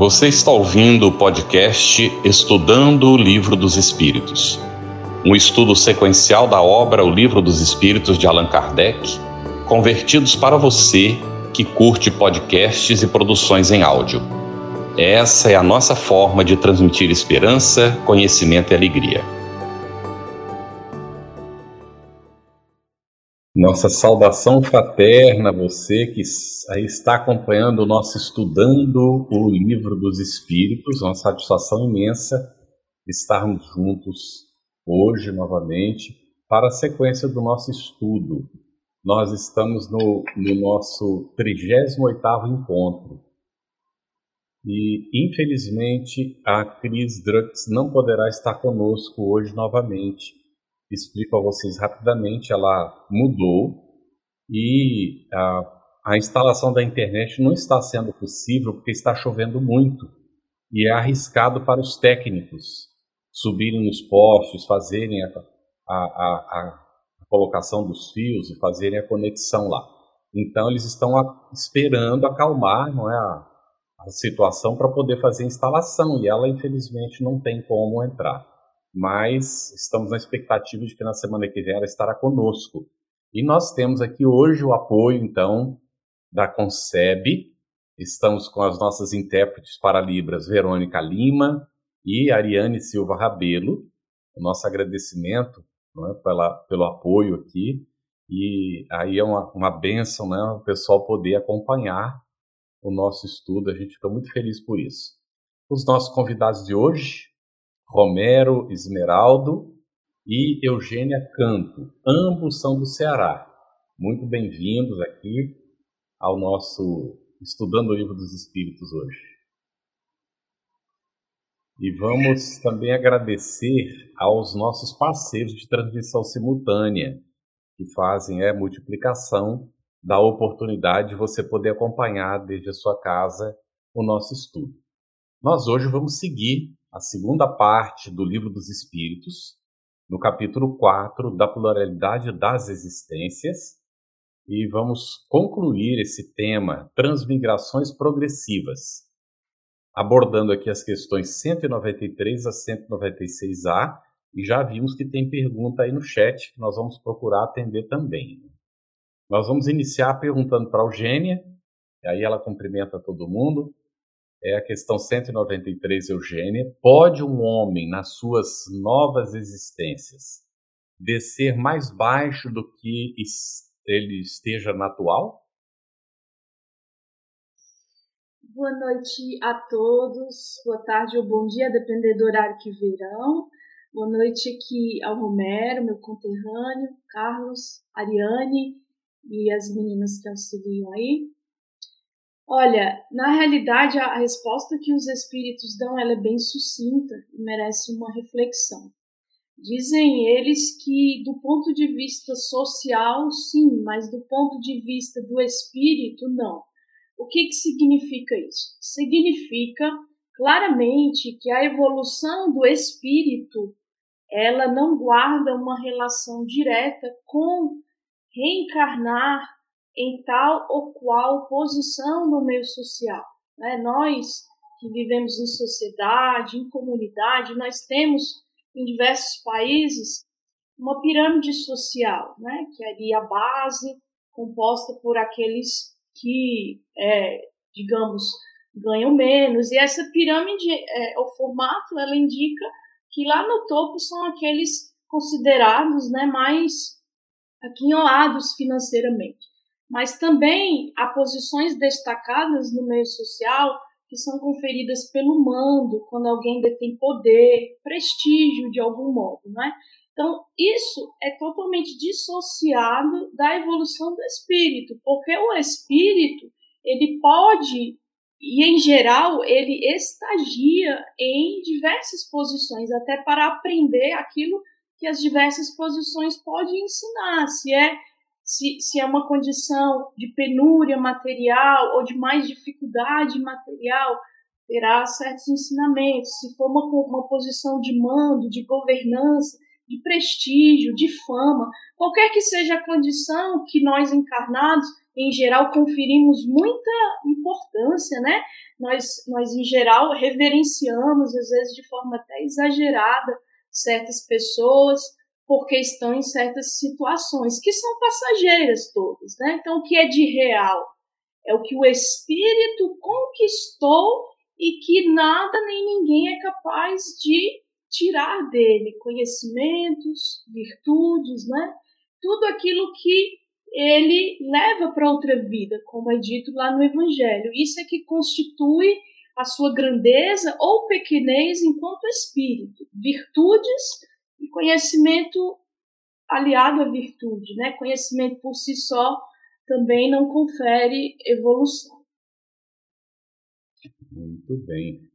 Você está ouvindo o podcast Estudando o Livro dos Espíritos, um estudo sequencial da obra O Livro dos Espíritos de Allan Kardec, convertidos para você que curte podcasts e produções em áudio. Essa é a nossa forma de transmitir esperança, conhecimento e alegria. Nossa saudação fraterna você que está acompanhando o nosso Estudando o Livro dos Espíritos. Uma satisfação imensa estarmos juntos hoje novamente para a sequência do nosso estudo. Nós estamos no, no nosso 38º encontro e, infelizmente, a Cris Drux não poderá estar conosco hoje novamente explico a vocês rapidamente, ela mudou e a, a instalação da internet não está sendo possível porque está chovendo muito e é arriscado para os técnicos subirem nos postes, fazerem a, a, a, a colocação dos fios e fazerem a conexão lá. Então eles estão esperando acalmar, não é a, a situação para poder fazer a instalação e ela infelizmente não tem como entrar mas estamos na expectativa de que na semana que vem ela estará conosco. E nós temos aqui hoje o apoio, então, da Conceb. Estamos com as nossas intérpretes para Libras, Verônica Lima e Ariane Silva Rabelo. O nosso agradecimento é, pela, pelo apoio aqui. E aí é uma, uma benção né, o pessoal poder acompanhar o nosso estudo. A gente fica muito feliz por isso. Os nossos convidados de hoje, Romero Esmeraldo e Eugênia Canto. Ambos são do Ceará. Muito bem-vindos aqui ao nosso Estudando o Livro dos Espíritos hoje. E vamos também agradecer aos nossos parceiros de transmissão simultânea, que fazem é, a multiplicação da oportunidade de você poder acompanhar desde a sua casa o nosso estudo. Nós hoje vamos seguir a segunda parte do Livro dos Espíritos, no capítulo 4 da pluralidade das existências, e vamos concluir esse tema Transmigrações Progressivas, abordando aqui as questões 193 a 196A, e já vimos que tem pergunta aí no chat que nós vamos procurar atender também. Nós vamos iniciar perguntando para a Eugênia, e aí ela cumprimenta todo mundo é a questão 193, Eugênia. Pode um homem, nas suas novas existências, descer mais baixo do que ele esteja na atual? Boa noite a todos, boa tarde ou bom dia, dependendo do horário que verão. Boa noite aqui ao Romero, meu conterrâneo, Carlos, Ariane e as meninas que auxiliam aí. Olha, na realidade, a resposta que os espíritos dão é bem sucinta e merece uma reflexão. Dizem eles que, do ponto de vista social, sim, mas do ponto de vista do espírito, não. O que, que significa isso? Significa claramente que a evolução do espírito ela não guarda uma relação direta com reencarnar em tal ou qual posição no meio social. Né? Nós que vivemos em sociedade, em comunidade, nós temos em diversos países uma pirâmide social, né? que é a base composta por aqueles que, é, digamos, ganham menos. E essa pirâmide, é, o formato, ela indica que lá no topo são aqueles considerados né, mais aquinhoados financeiramente mas também há posições destacadas no meio social que são conferidas pelo mando, quando alguém detém poder, prestígio de algum modo, não é? Então, isso é totalmente dissociado da evolução do espírito, porque o espírito, ele pode e em geral ele estagia em diversas posições, até para aprender aquilo que as diversas posições podem ensinar, se é se, se é uma condição de penúria material ou de mais dificuldade material, terá certos ensinamentos. Se for uma, uma posição de mando, de governança, de prestígio, de fama, qualquer que seja a condição que nós encarnados em geral, conferimos muita importância, né? Nós, nós, em geral, reverenciamos, às vezes de forma até exagerada, certas pessoas, porque estão em certas situações, que são passageiras todas, né? Então, o que é de real? É o que o Espírito conquistou e que nada nem ninguém é capaz de tirar dele conhecimentos, virtudes, né? Tudo aquilo que ele leva para outra vida, como é dito lá no Evangelho. Isso é que constitui a sua grandeza ou pequenez enquanto espírito. Virtudes e conhecimento aliado à virtude, né? Conhecimento por si só também não confere evolução. Muito bem.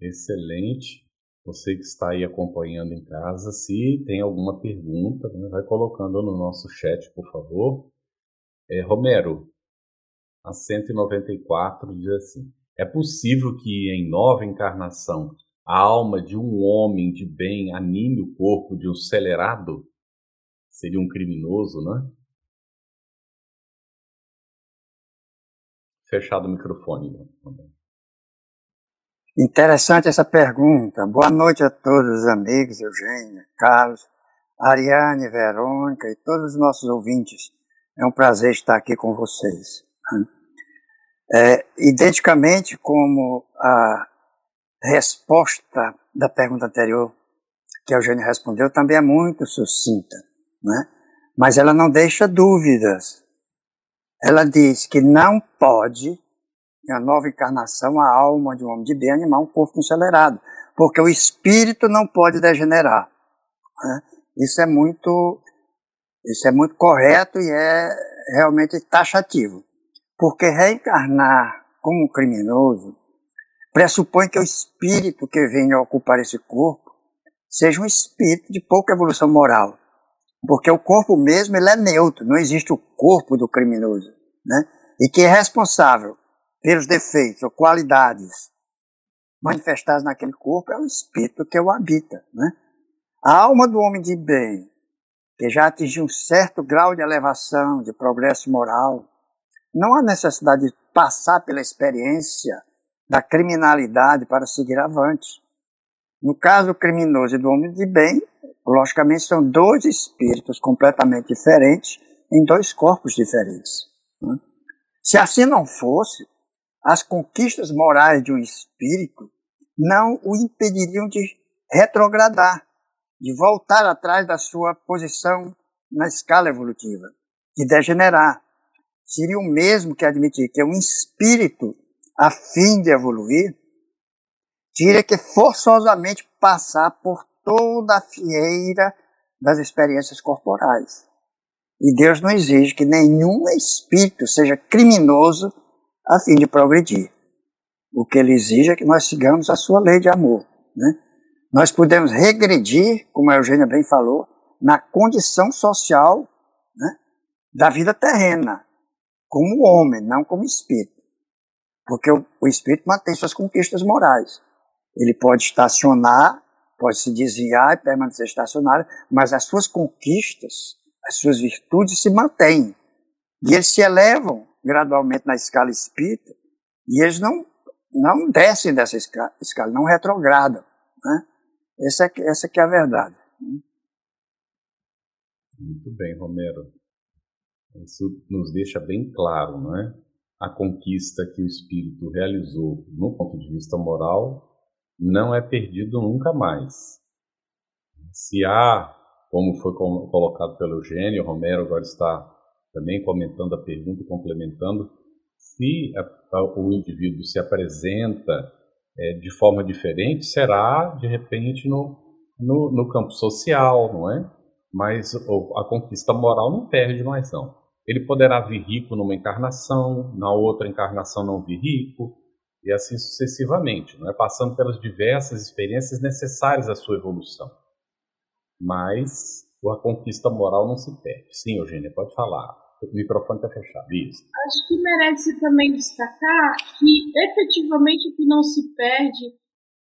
Excelente. Você que está aí acompanhando em casa, se tem alguma pergunta, né, vai colocando no nosso chat, por favor. É, Romero, a 194 diz assim: É possível que em nova encarnação a alma de um homem de bem anime o corpo de um celerado? Seria um criminoso, né? Fechado o microfone. Interessante essa pergunta. Boa noite a todos os amigos, Eugênia, Carlos, Ariane, Verônica e todos os nossos ouvintes. É um prazer estar aqui com vocês. É, identicamente como a resposta da pergunta anterior que a Eugênia respondeu também é muito sucinta, né? mas ela não deixa dúvidas. Ela diz que não pode em a nova encarnação, a alma de um homem de bem animar um corpo acelerado, porque o espírito não pode degenerar. Né? Isso é muito, isso é muito correto e é realmente taxativo, porque reencarnar como um criminoso pressupõe que o espírito que venha ocupar esse corpo seja um espírito de pouca evolução moral, porque o corpo mesmo ele é neutro, não existe o corpo do criminoso, né? E que é responsável pelos defeitos ou qualidades manifestadas naquele corpo é o espírito que o habita. Né? A alma do homem de bem, que já atingiu um certo grau de elevação, de progresso moral, não há necessidade de passar pela experiência da criminalidade para seguir avante. No caso criminoso e do homem de bem, logicamente são dois espíritos completamente diferentes em dois corpos diferentes. Né? Se assim não fosse, as conquistas morais de um espírito não o impediriam de retrogradar, de voltar atrás da sua posição na escala evolutiva, de degenerar. Seria o mesmo que admitir que um espírito, a fim de evoluir, teria que forçosamente passar por toda a fieira das experiências corporais. E Deus não exige que nenhum espírito seja criminoso a fim de progredir. O que ele exige é que nós sigamos a sua lei de amor. Né? Nós podemos regredir, como a Eugênia bem falou, na condição social né, da vida terrena, como homem, não como espírito. Porque o, o espírito mantém suas conquistas morais. Ele pode estacionar, pode se desviar e permanecer estacionário, mas as suas conquistas, as suas virtudes se mantêm. E eles se elevam gradualmente na escala espírita e eles não, não descem dessa escala, não retrogradam. Né? Essa, é, essa que é a verdade. Muito bem, Romero. Isso nos deixa bem claro, não é? A conquista que o espírito realizou no ponto de vista moral não é perdido nunca mais. Se há, como foi colocado pelo Eugênio, Romero agora está também comentando a pergunta complementando, se o indivíduo se apresenta é, de forma diferente, será de repente no, no, no, campo social, não é? Mas a conquista moral não perde mais não. Ele poderá vir rico numa encarnação, na outra encarnação não vir rico, e assim sucessivamente, não é? passando pelas diversas experiências necessárias à sua evolução. Mas a conquista moral não se perde. Sim, Eugênia, pode falar. O microfone está fechado. Isso. Acho que merece também destacar que efetivamente o que não se perde,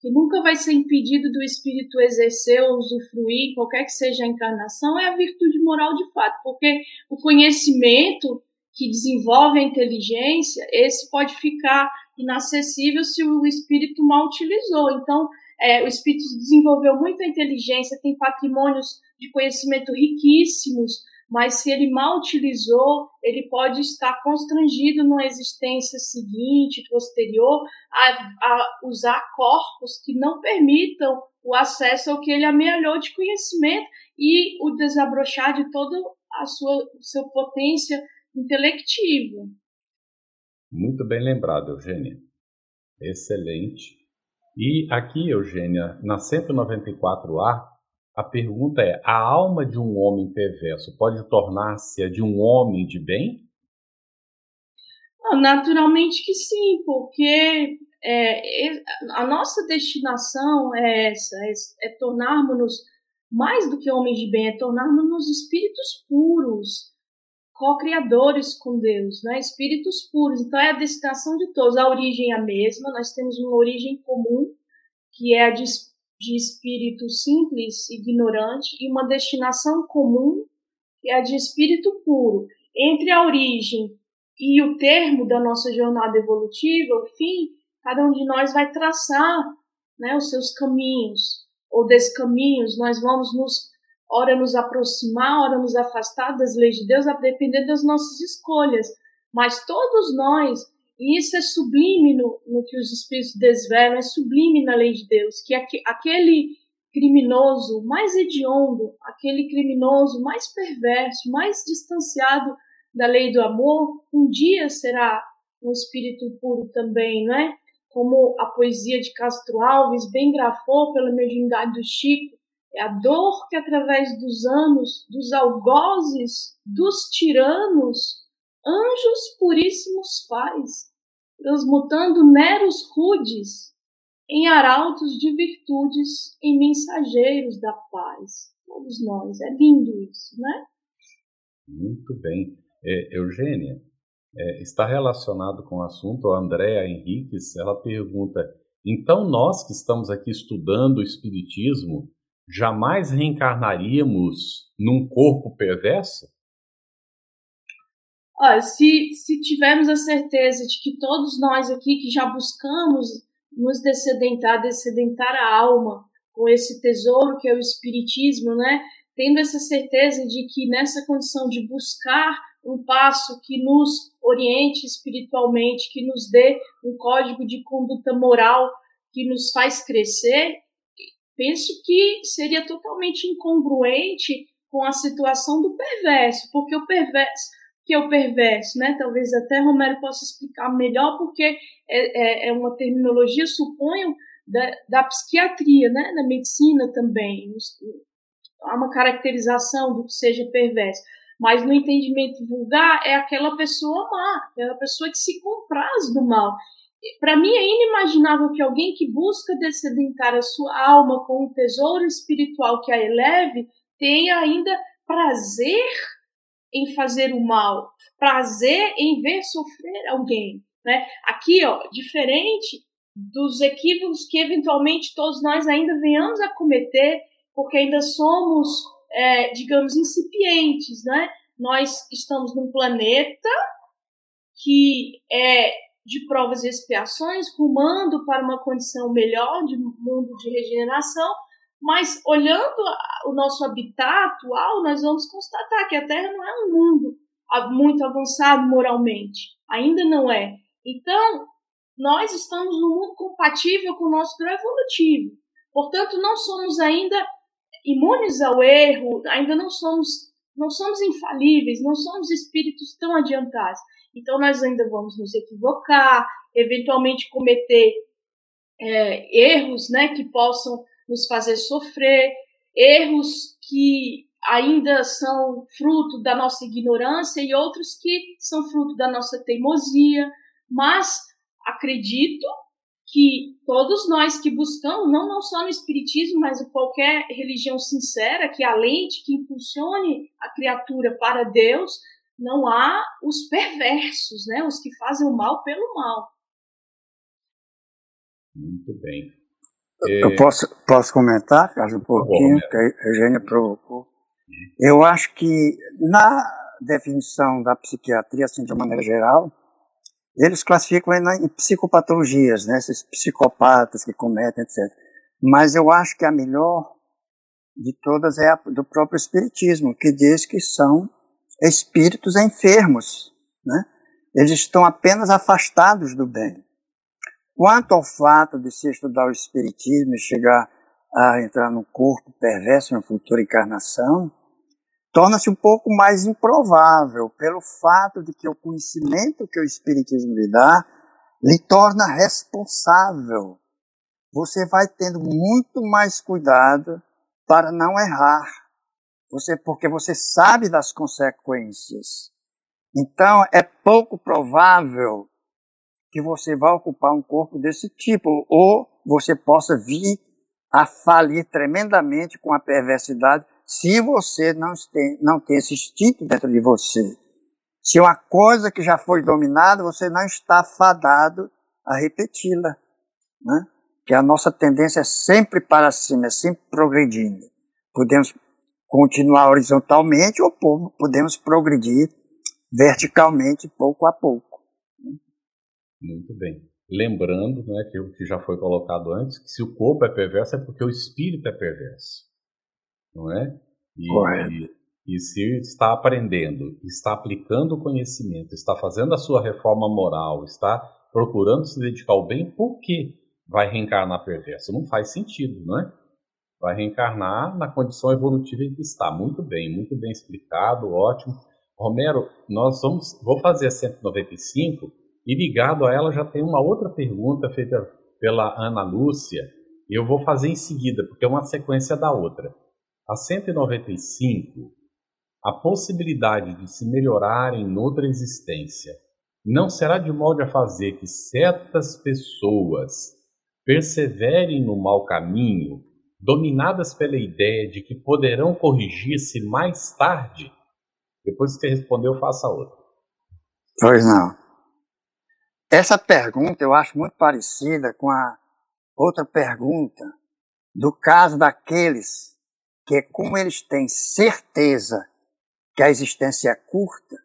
que nunca vai ser impedido do espírito exercer ou usufruir, qualquer que seja a encarnação, é a virtude moral de fato, porque o conhecimento que desenvolve a inteligência, esse pode ficar inacessível se o espírito mal utilizou. Então, é, o espírito desenvolveu muita inteligência, tem patrimônios de conhecimento riquíssimos, mas se ele mal utilizou, ele pode estar constrangido numa existência seguinte, posterior, a, a usar corpos que não permitam o acesso ao que ele amealhou de conhecimento e o desabrochar de toda a sua, sua potência intelectiva. Muito bem lembrado, Eugênia. Excelente. E aqui, Eugênia, na 194A, a pergunta é: a alma de um homem perverso pode tornar-se a de um homem de bem? Naturalmente que sim, porque é, a nossa destinação é essa: é, é tornarmos-nos mais do que homens de bem, é tornarmos-nos espíritos puros, co-criadores com Deus, né? espíritos puros. Então é a destinação de todos. A origem é a mesma, nós temos uma origem comum, que é a de de espírito simples, ignorante, e uma destinação comum, que é a de espírito puro. Entre a origem e o termo da nossa jornada evolutiva, o fim, cada um de nós vai traçar né, os seus caminhos, ou descaminhos, nós vamos nos, ora nos aproximar, ora nos afastar das leis de Deus, a depender das nossas escolhas. Mas todos nós e isso é sublime no, no que os espíritos desvelam, é sublime na lei de Deus, que aquele criminoso mais hediondo, aquele criminoso mais perverso, mais distanciado da lei do amor, um dia será um espírito puro também, não é? Como a poesia de Castro Alves bem grafou pela mediunidade do Chico, é a dor que através dos anos, dos algozes, dos tiranos, anjos puríssimos faz, transmutando meros rudes em arautos de virtudes, em mensageiros da paz. Todos nós. É lindo isso, né? Muito bem. É, Eugênia, é, está relacionado com o assunto, a Andréa Henriques, ela pergunta, então nós que estamos aqui estudando o Espiritismo, jamais reencarnaríamos num corpo perverso? Olha, se, se tivermos a certeza de que todos nós aqui que já buscamos nos descedentar, descedentar a alma com esse tesouro que é o Espiritismo, né? Tendo essa certeza de que nessa condição de buscar um passo que nos oriente espiritualmente, que nos dê um código de conduta moral que nos faz crescer, penso que seria totalmente incongruente com a situação do perverso, porque o perverso que é o perverso, né? Talvez até Romero possa explicar melhor, porque é, é, é uma terminologia, suponho, da, da psiquiatria, né? Da medicina também. Há uma caracterização do que seja perverso. Mas no entendimento vulgar é aquela pessoa má, aquela pessoa que se compraz do mal. Para mim é inimaginável que alguém que busca descedentar a sua alma com um tesouro espiritual que a eleve tenha ainda prazer em fazer o mal, prazer em ver sofrer alguém. Né? Aqui, ó, diferente dos equívocos que eventualmente todos nós ainda venhamos a cometer, porque ainda somos, é, digamos, incipientes. Né? Nós estamos num planeta que é de provas e expiações, rumando para uma condição melhor de mundo de regeneração, mas olhando o noso habitat atual, nós vamos constatar que a Terra não é um mundo muito avançado moralmente. Ainda não é. Então, nós estamos num mundo compatível com o nosso grau evolutivo. Portanto, não somos ainda imunes ao erro, ainda não somos não somos infalíveis, não somos espíritos tão adiantados. Então, nós ainda vamos nos equivocar, eventualmente cometer é, erros né, que possam nos fazer sofrer, erros que ainda são fruto da nossa ignorância e outros que são fruto da nossa teimosia, mas acredito que todos nós que buscamos, não, não só no Espiritismo, mas em qualquer religião sincera, que alente, que impulsione a criatura para Deus, não há os perversos, né? os que fazem o mal pelo mal. Muito bem. Eu é. posso, posso comentar, caso um pouquinho, que a Eugênia provocou. Eu acho que na, definição da psiquiatria, assim, de uma maneira geral, eles classificam em psicopatologias, né? Esses psicopatas que cometem, etc. Mas eu acho que a melhor de todas é a do próprio Espiritismo, que diz que são espíritos enfermos, né? Eles estão apenas afastados do bem. Quanto ao fato de se estudar o Espiritismo e chegar a entrar no corpo perverso na futura encarnação, torna-se um pouco mais improvável pelo fato de que o conhecimento que o Espiritismo lhe dá lhe torna responsável. Você vai tendo muito mais cuidado para não errar, você, porque você sabe das consequências. Então, é pouco provável que você vá ocupar um corpo desse tipo, ou você possa vir a falir tremendamente com a perversidade se você não tem, não tem esse instinto dentro de você. Se uma coisa que já foi dominada, você não está fadado a repeti-la. Né? Que a nossa tendência é sempre para cima, é sempre progredindo. Podemos continuar horizontalmente ou podemos progredir verticalmente, pouco a pouco. Muito bem lembrando, né, que o que já foi colocado antes, que se o corpo é perverso é porque o espírito é perverso, não é? E, e, e, se está aprendendo, está aplicando o conhecimento, está fazendo a sua reforma moral, está procurando se dedicar ao bem, por que vai reencarnar perverso? Não faz sentido, não é? Vai reencarnar na condição evolutiva em que está. Muito bem, muito bem explicado, ótimo. Romero, nós vamos, vou fazer a 195 e ligado a ela já tem uma outra pergunta feita pela Ana Lúcia, eu vou fazer em seguida, porque é uma sequência da outra. A 195, a possibilidade de se melhorar em outra existência não será de molde a fazer que certas pessoas perseverem no mau caminho, dominadas pela ideia de que poderão corrigir-se mais tarde? Depois que você respondeu, faça outra. Pois não. Essa pergunta eu acho muito parecida com a outra pergunta do caso daqueles que, como eles têm certeza que a existência é curta,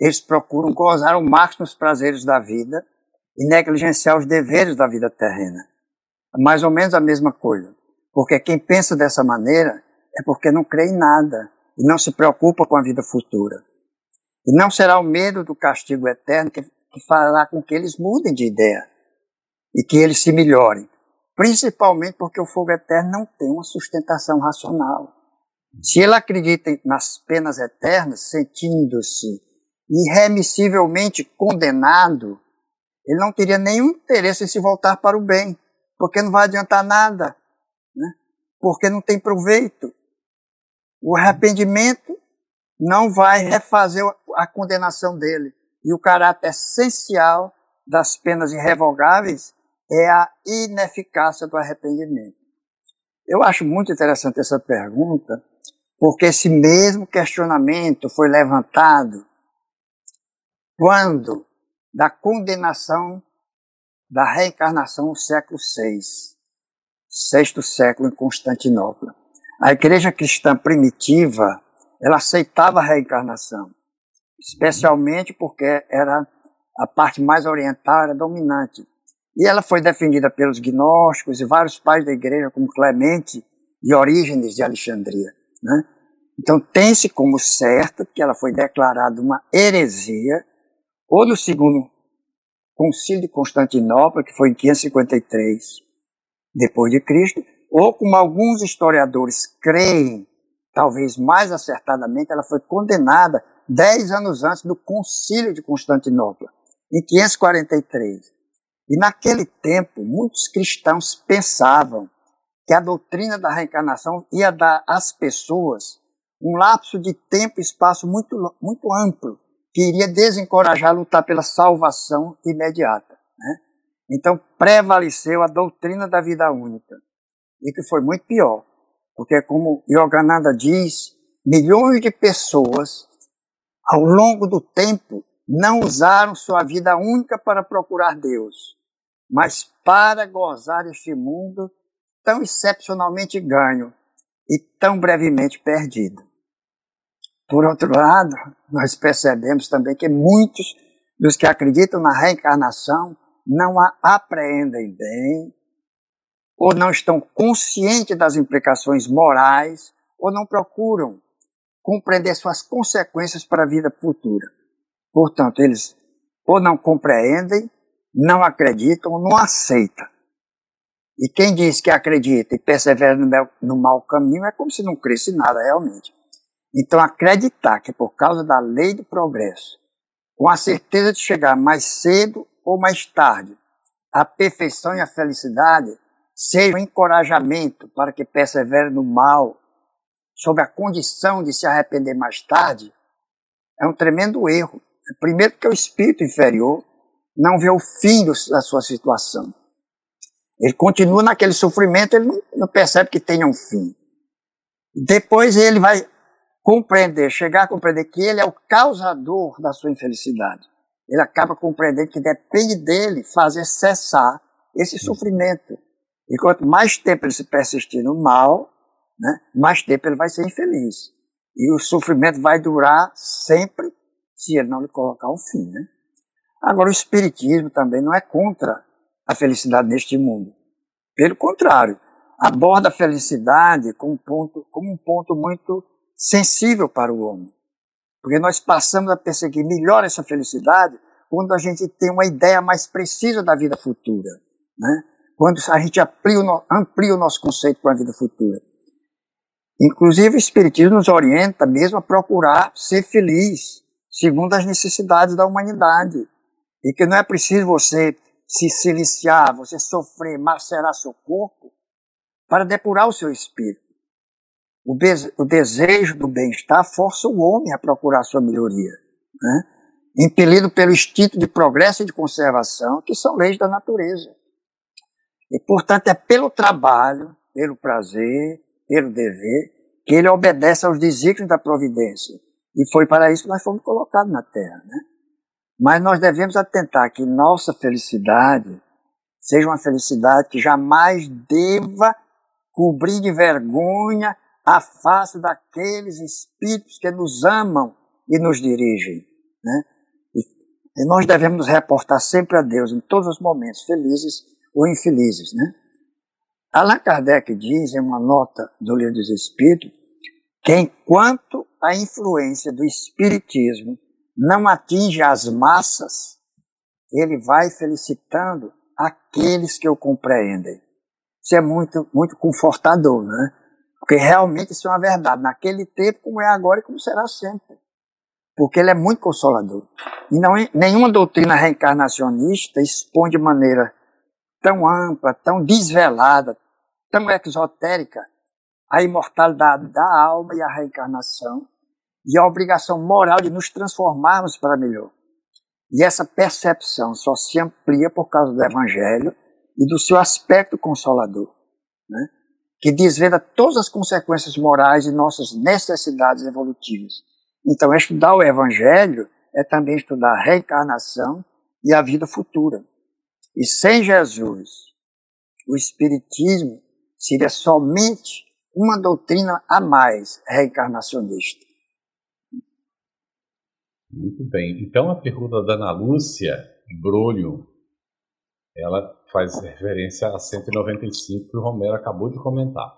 eles procuram gozar o máximo dos prazeres da vida e negligenciar os deveres da vida terrena. Mais ou menos a mesma coisa. Porque quem pensa dessa maneira é porque não crê em nada e não se preocupa com a vida futura. E não será o medo do castigo eterno que que fará com que eles mudem de ideia e que eles se melhorem. Principalmente porque o fogo eterno não tem uma sustentação racional. Se ele acredita nas penas eternas, sentindo-se irremissivelmente condenado, ele não teria nenhum interesse em se voltar para o bem, porque não vai adiantar nada, né? porque não tem proveito. O arrependimento não vai refazer a condenação dele. E o caráter essencial das penas irrevogáveis é a ineficácia do arrependimento. Eu acho muito interessante essa pergunta, porque esse mesmo questionamento foi levantado quando da condenação da reencarnação no século VI, sexto século em Constantinopla. A igreja cristã primitiva, ela aceitava a reencarnação especialmente porque era a parte mais oriental, era dominante. E ela foi defendida pelos gnósticos e vários pais da igreja, como Clemente e Orígenes de Alexandria. Né? Então tem-se como certo que ela foi declarada uma heresia, ou no segundo concílio de Constantinopla, que foi em 553 depois de Cristo, ou como alguns historiadores creem, talvez mais acertadamente, ela foi condenada dez anos antes do concílio de Constantinopla, em 543. E naquele tempo, muitos cristãos pensavam que a doutrina da reencarnação ia dar às pessoas um lapso de tempo e espaço muito, muito amplo, que iria desencorajar a lutar pela salvação imediata. Né? Então prevaleceu a doutrina da vida única, e que foi muito pior, porque como Yogananda diz, milhões de pessoas ao longo do tempo, não usaram sua vida única para procurar Deus, mas para gozar este mundo tão excepcionalmente ganho e tão brevemente perdido. Por outro lado, nós percebemos também que muitos dos que acreditam na reencarnação não a apreendem bem, ou não estão conscientes das implicações morais, ou não procuram compreender suas consequências para a vida futura. Portanto, eles ou não compreendem, não acreditam, ou não aceitam. E quem diz que acredita e persevera no, meu, no mau caminho é como se não cresce nada realmente. Então, acreditar que por causa da lei do progresso, com a certeza de chegar mais cedo ou mais tarde, a perfeição e a felicidade seja um encorajamento para que persevere no mal, sob a condição de se arrepender mais tarde, é um tremendo erro. Primeiro, porque o espírito inferior não vê o fim da sua situação. Ele continua naquele sofrimento, ele não, não percebe que tenha um fim. Depois ele vai compreender, chegar a compreender que ele é o causador da sua infelicidade. Ele acaba compreendendo que depende dele fazer cessar esse sofrimento. E quanto mais tempo ele se persistir no mal, né, mais tempo ele vai ser infeliz. E o sofrimento vai durar sempre se ele não lhe colocar um fim. Né? Agora, o Espiritismo também não é contra a felicidade neste mundo. Pelo contrário, aborda a felicidade como um ponto, como um ponto muito sensível para o homem. Porque nós passamos a perseguir melhor essa felicidade quando a gente tem uma ideia mais precisa da vida futura. Né? Quando a gente amplia o, amplia o nosso conceito com a vida futura. Inclusive, o Espiritismo nos orienta mesmo a procurar ser feliz, segundo as necessidades da humanidade. E que não é preciso você se siliciar, você sofrer, macerar seu corpo, para depurar o seu espírito. O, o desejo do bem-estar força o homem a procurar sua melhoria, né? impelido pelo instinto de progresso e de conservação, que são leis da natureza. E, portanto, é pelo trabalho, pelo prazer, pelo dever, que ele obedece aos desígnios da providência. E foi para isso que nós fomos colocados na Terra. Né? Mas nós devemos atentar que nossa felicidade seja uma felicidade que jamais deva cobrir de vergonha a face daqueles espíritos que nos amam e nos dirigem. Né? E, nós devemos nos reportar sempre a Deus em todos os momentos, felizes ou infelizes. Né? Allan Kardec diz em uma nota do Livro dos Espíritos que enquanto a influência do Espiritismo não atinge as massas, ele vai felicitando aqueles que o compreendem. Isso é muito, muito confortador, né? Porque realmente isso é uma verdade, naquele tempo como é agora e como será sempre. Porque ele é muito consolador. E não, nenhuma doutrina reencarnacionista expõe de maneira tão ampla, tão desvelada, tão exotérica a imortalidade da alma e a reencarnação e a obrigação moral de nos transformarmos para melhor. E essa percepção só se amplia por causa do Evangelho e do seu aspecto consolador, né? que desvenda todas as consequências morais de nossas necessidades evolutivas. Então, estudar o Evangelho é também estudar a reencarnação e a vida futura. E sem Jesus, o Espiritismo seria somente uma doutrina a mais reencarnacionista. Muito bem. Então a pergunta da Ana Lúcia Brolho, ela faz referência a 195 que o Romero acabou de comentar.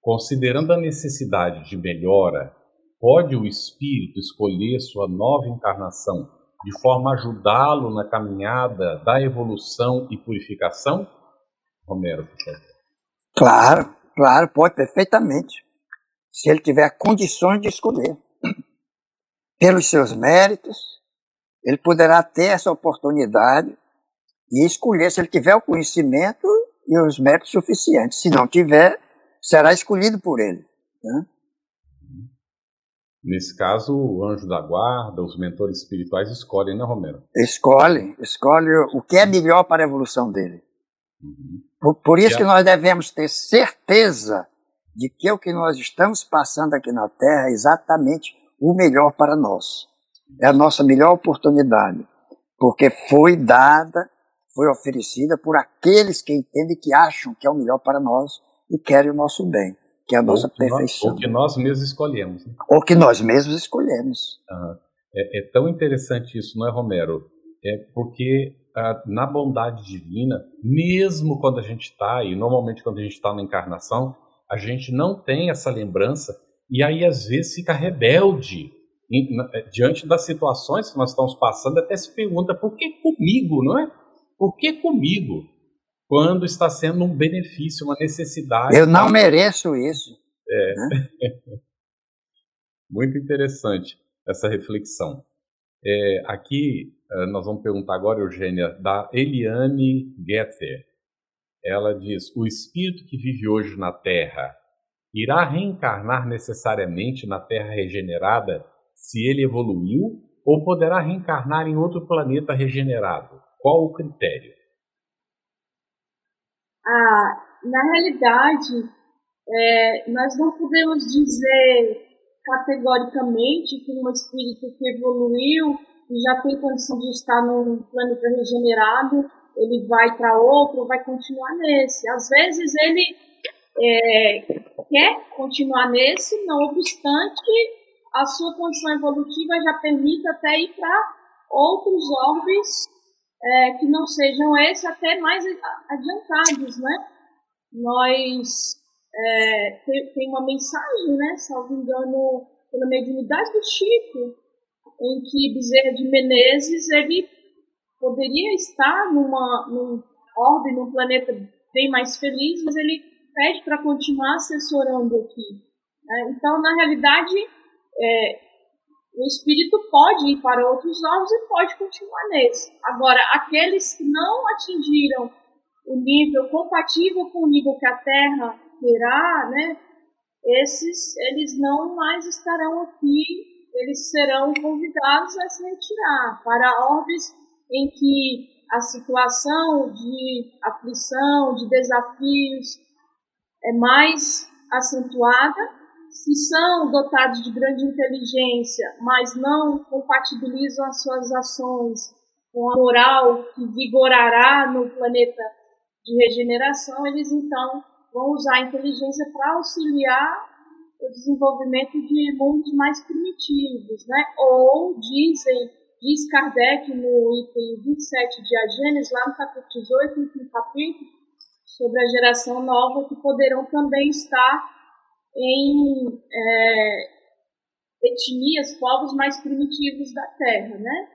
Considerando a necessidade de melhora, pode o espírito escolher sua nova encarnação de forma a ajudá-lo na caminhada da evolução e purificação? Romero, por favor. Claro, claro, pode perfeitamente. Se ele tiver condições de escolher pelos seus méritos, ele poderá ter essa oportunidade e escolher se ele tiver o conhecimento e os méritos suficientes. Se não tiver, será escolhido por ele. Né? Nesse caso, o anjo da guarda, os mentores espirituais escolhem, né, Romero? Escolhem, escolhem o que é melhor para a evolução dele. Uhum. Por, por, isso que nós devemos ter certeza de que o que nós estamos passando aqui na Terra é exatamente o melhor para nós. É a nossa melhor oportunidade, porque foi dada, foi oferecida por aqueles que entendem que acham que é o melhor para nós e querem o nosso bem. que é a nossa ou perfeição. Nós, ou que nós mesmos escolhemos. Né? Ou que nós mesmos escolhemos. Uhum. É, é, tão interessante isso, não é, Romero? É porque ah, na bondade divina, mesmo quando a gente está, e normalmente quando a gente está na encarnação, a gente não tem essa lembrança e aí às vezes fica rebelde em, na, eh, diante das situações que nós estamos passando, até se pergunta por que comigo, não é? Por que comigo? Quando está sendo um benefício, uma necessidade. Eu não mereço isso. É. Né? Muito interessante essa reflexão. É, aqui eh, nós vamos perguntar agora, Eugênia, da Eliane Getter. Ela diz: O espírito que vive hoje na Terra irá reencarnar necessariamente na Terra regenerada se ele evoluiu ou poderá reencarnar em outro planeta regenerado? Qual o critério? Ah, na realidade, é, nós não podemos dizer categoricamente que um espírito que evoluiu e já tem condição de estar num planeta regenerado, ele vai para outro, vai continuar nesse. Às vezes ele é, quer continuar nesse, não obstante a sua condição evolutiva já permite até ir para outros orbes é, que não sejam esse, até mais adiantados, né? Nós é, tem, tem, uma mensagem, né, salvo engano, pela mediunidade do Chico, em que Bezerra de Menezes ele poderia estar numa, num orbe, num planeta bem mais feliz, mas ele pede para continuar assessorando aqui. Né? Então, na realidade, é, o espírito pode ir para outros orbes e pode continuar nesse. Agora, aqueles que não atingiram o nível compatível com o nível que a Terra terá, né, esses eles não mais estarão aqui, eles serão convidados a se retirar para orbes em que a situação de aflição, de desafios é mais acentuada. Se são dotados de grande inteligência, mas não compatibilizam as suas ações com a moral que vigorará no planeta de regeneração, eles então vão usar a inteligência para auxiliar o desenvolvimento de mundos mais primitivos, né? Ou dizem, diz Kardec no item 27 de A Gênesis, lá no capítulo 18, no capítulo, sobre a geração nova, que poderão também estar em é, etnias, povos mais primitivos da Terra, né?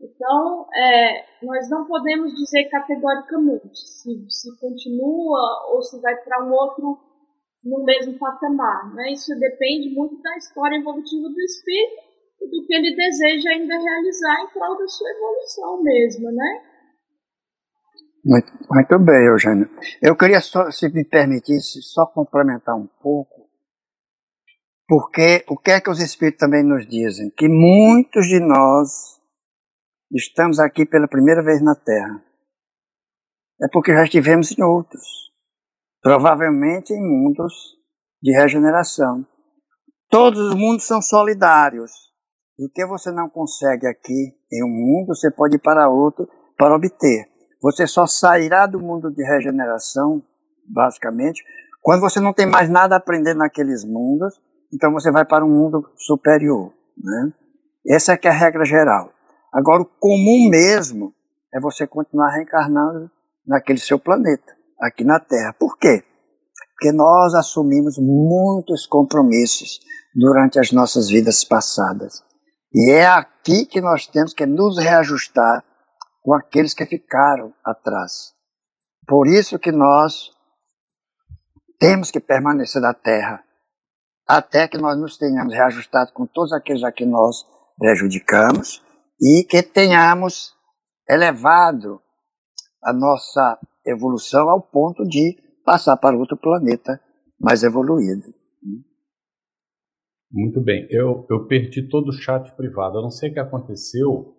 Então, é, nós não podemos dizer categoricamente se, se continua ou se vai para um outro no mesmo patamar. Né? Isso depende muito da história evolutiva do espírito e do que ele deseja ainda realizar em prol da sua evolução mesmo, né? Muito, muito bem, Eugênio. Eu queria, só, se me permitisse, só complementar um pouco, porque o que é que os espíritos também nos dizem? Que muitos de nós estamos aqui pela primeira vez na Terra. É porque já estivemos em outros, provavelmente em mundos de regeneração. Todos os mundos são solidários. O que você não consegue aqui em um mundo, você pode ir para outro para obter. Você só sairá do mundo de regeneração, basicamente, quando você não tem mais nada a aprender naqueles mundos, então você vai para um mundo superior. Né? Essa é, é a regra geral. Agora, o comum mesmo é você continuar reencarnando naquele seu planeta, aqui na Terra. Por quê? Porque nós assumimos muitos compromissos durante as nossas vidas passadas. E é aqui que nós temos que nos reajustar com aqueles que ficaram atrás. Por isso que nós temos que permanecer na Terra, até que nós nos tenhamos reajustado com todos aqueles a que nós prejudicamos e que tenhamos elevado a nossa evolução ao ponto de passar para outro planeta mais evoluído. Muito bem, eu, eu perdi todo o chat privado. Eu não sei o que aconteceu.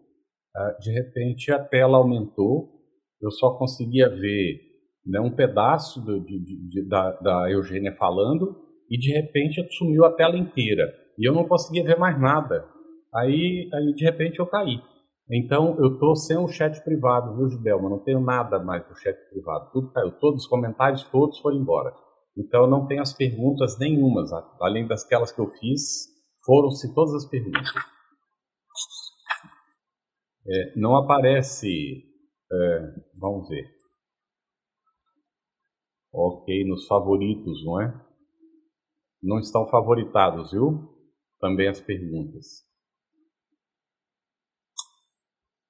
Ah, de repente a tela aumentou, eu só conseguia ver né, um pedaço do, de, de, da, da Eugênia falando e de repente sumiu a tela inteira e eu não conseguia ver mais nada. Aí, aí de repente eu caí. Então eu tô sem um chat privado, viu, Gidelma? Não tenho nada mais do chat privado. Tudo caiu. Todos os comentários, todos foram embora. Então não tem as perguntas nenhumas, além das que eu fiz, foram-se todas as perguntas. É, não aparece, é, vamos ver. Ok, nos favoritos, não é? Não estão favoritados, viu? Também as perguntas.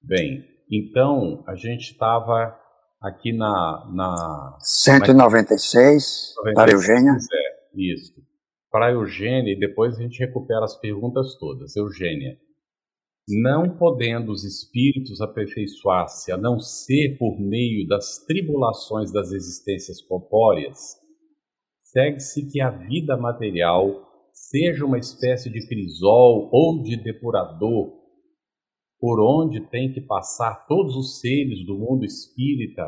Bem, então a gente estava aqui na, na 196 na... para Eugênia. É, isso. Para Eugênia e depois a gente recupera as perguntas todas. Eugênia, não podendo os espíritos aperfeiçoar-se a não ser por meio das tribulações das existências corpóreas, segue-se que a vida material seja uma espécie de crisol ou de depurador por onde tem que passar todos os seres do mundo espírita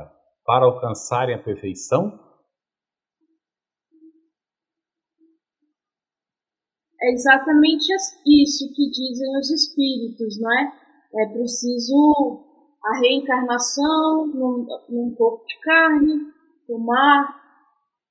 para alcançarem a perfeição? É exatamente isso que dizem os espíritos, não é? É preciso a reencarnação num, num corpo de carne, tomar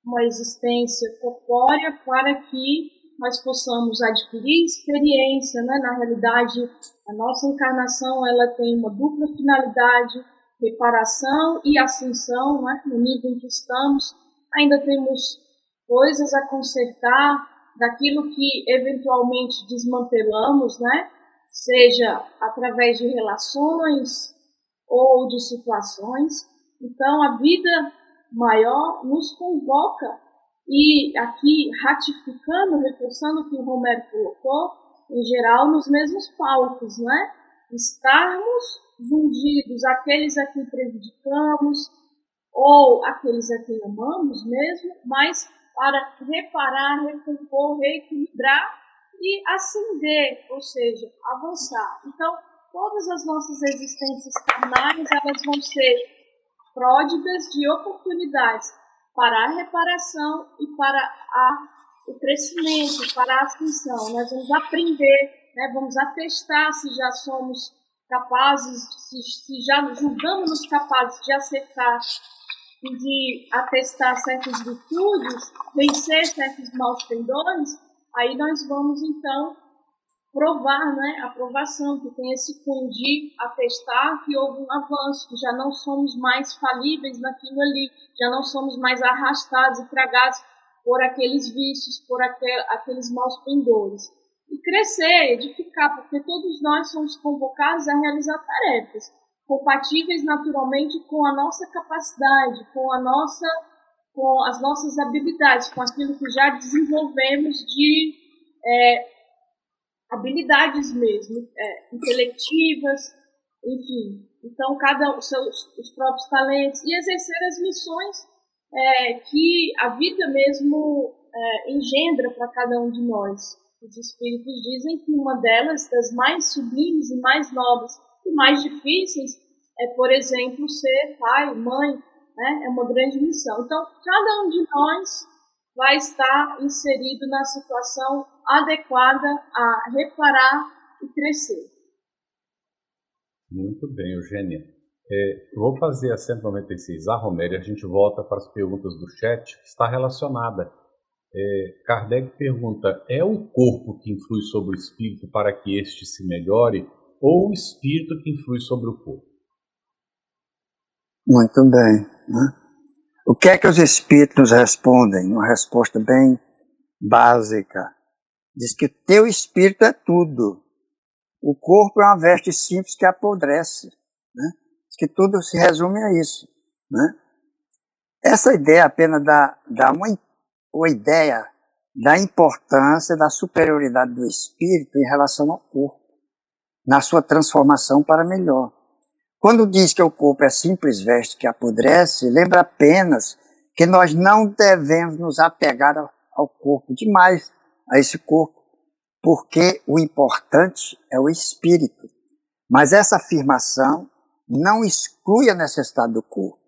uma existência corpórea para que nós possamos adquirir experiência, né? Na realidade, a nossa encarnação ela tem uma dupla finalidade, reparação e ascensão, né? No nível em que estamos, ainda temos coisas a consertar daquilo que eventualmente desmantelamos, né? Seja através de relações ou de situações. Então, a vida maior nos convoca e aqui, ratificando, reforçando o que o Romero colocou, em geral, nos mesmos palcos, né? Estarmos jungidos àqueles a quem prejudicamos ou aqueles a quem amamos mesmo, mas para reparar, recompor, reequilibrar e ascender, ou seja, avançar. Então, todas as nossas existências carnais, elas vão ser pródigas de oportunidades para a reparação e para a, o crescimento, para a ascensão. Nós vamos aprender, né, vamos atestar se já somos capazes, se, se já julgamos-nos capazes de acertar e de atestar certas virtudes, vencer certos maus pendores, aí nós vamos então provar, né, aprovação, que tem esse de atestar que houve um avanço, que já não somos mais falíveis naquilo ali, já não somos mais arrastados e tragados por aqueles vícios, por aquel, aqueles maus pendores. E crescer, edificar, porque todos nós somos convocados a realizar tarefas compatíveis naturalmente com a nossa capacidade, com a nossa com as nossas habilidades, com aquilo que já desenvolvemos de é, habilidades mesmo, é, intelectivas, enfim. Então, cada os seus os próprios talentos e exercer as missões é, que a vida mesmo é, engendra para cada um de nós. Os espíritos dizem que uma delas, das mais sublimes e mais nobres e mais difíceis, é, por exemplo, ser pai, mãe, né? É uma grande missão. Então, cada um de nós vai estar inserido na situação adequada a reparar e crescer. Muito bem, Eugênia. É, vou fazer a 196 a Roméria, a gente volta para as perguntas do chat, que está relacionada. É, Kardec pergunta: é o corpo que influi sobre o espírito para que este se melhore, ou o espírito que influi sobre o corpo? Muito bem. Né? O que é que os espíritos respondem? Uma resposta bem básica. Diz que teu espírito é tudo. O corpo é uma veste simples que apodrece. Né? Diz que tudo se resume a isso. Né? Essa ideia apenas dá, dá uma, uma ideia da importância da superioridade do espírito em relação ao corpo, na sua transformação para melhor. Quando diz que o corpo é simples veste que apodrece, lembra apenas que nós não devemos nos apegar ao corpo demais, a esse corpo, porque o importante é o espírito. Mas essa afirmação não exclui a necessidade do corpo,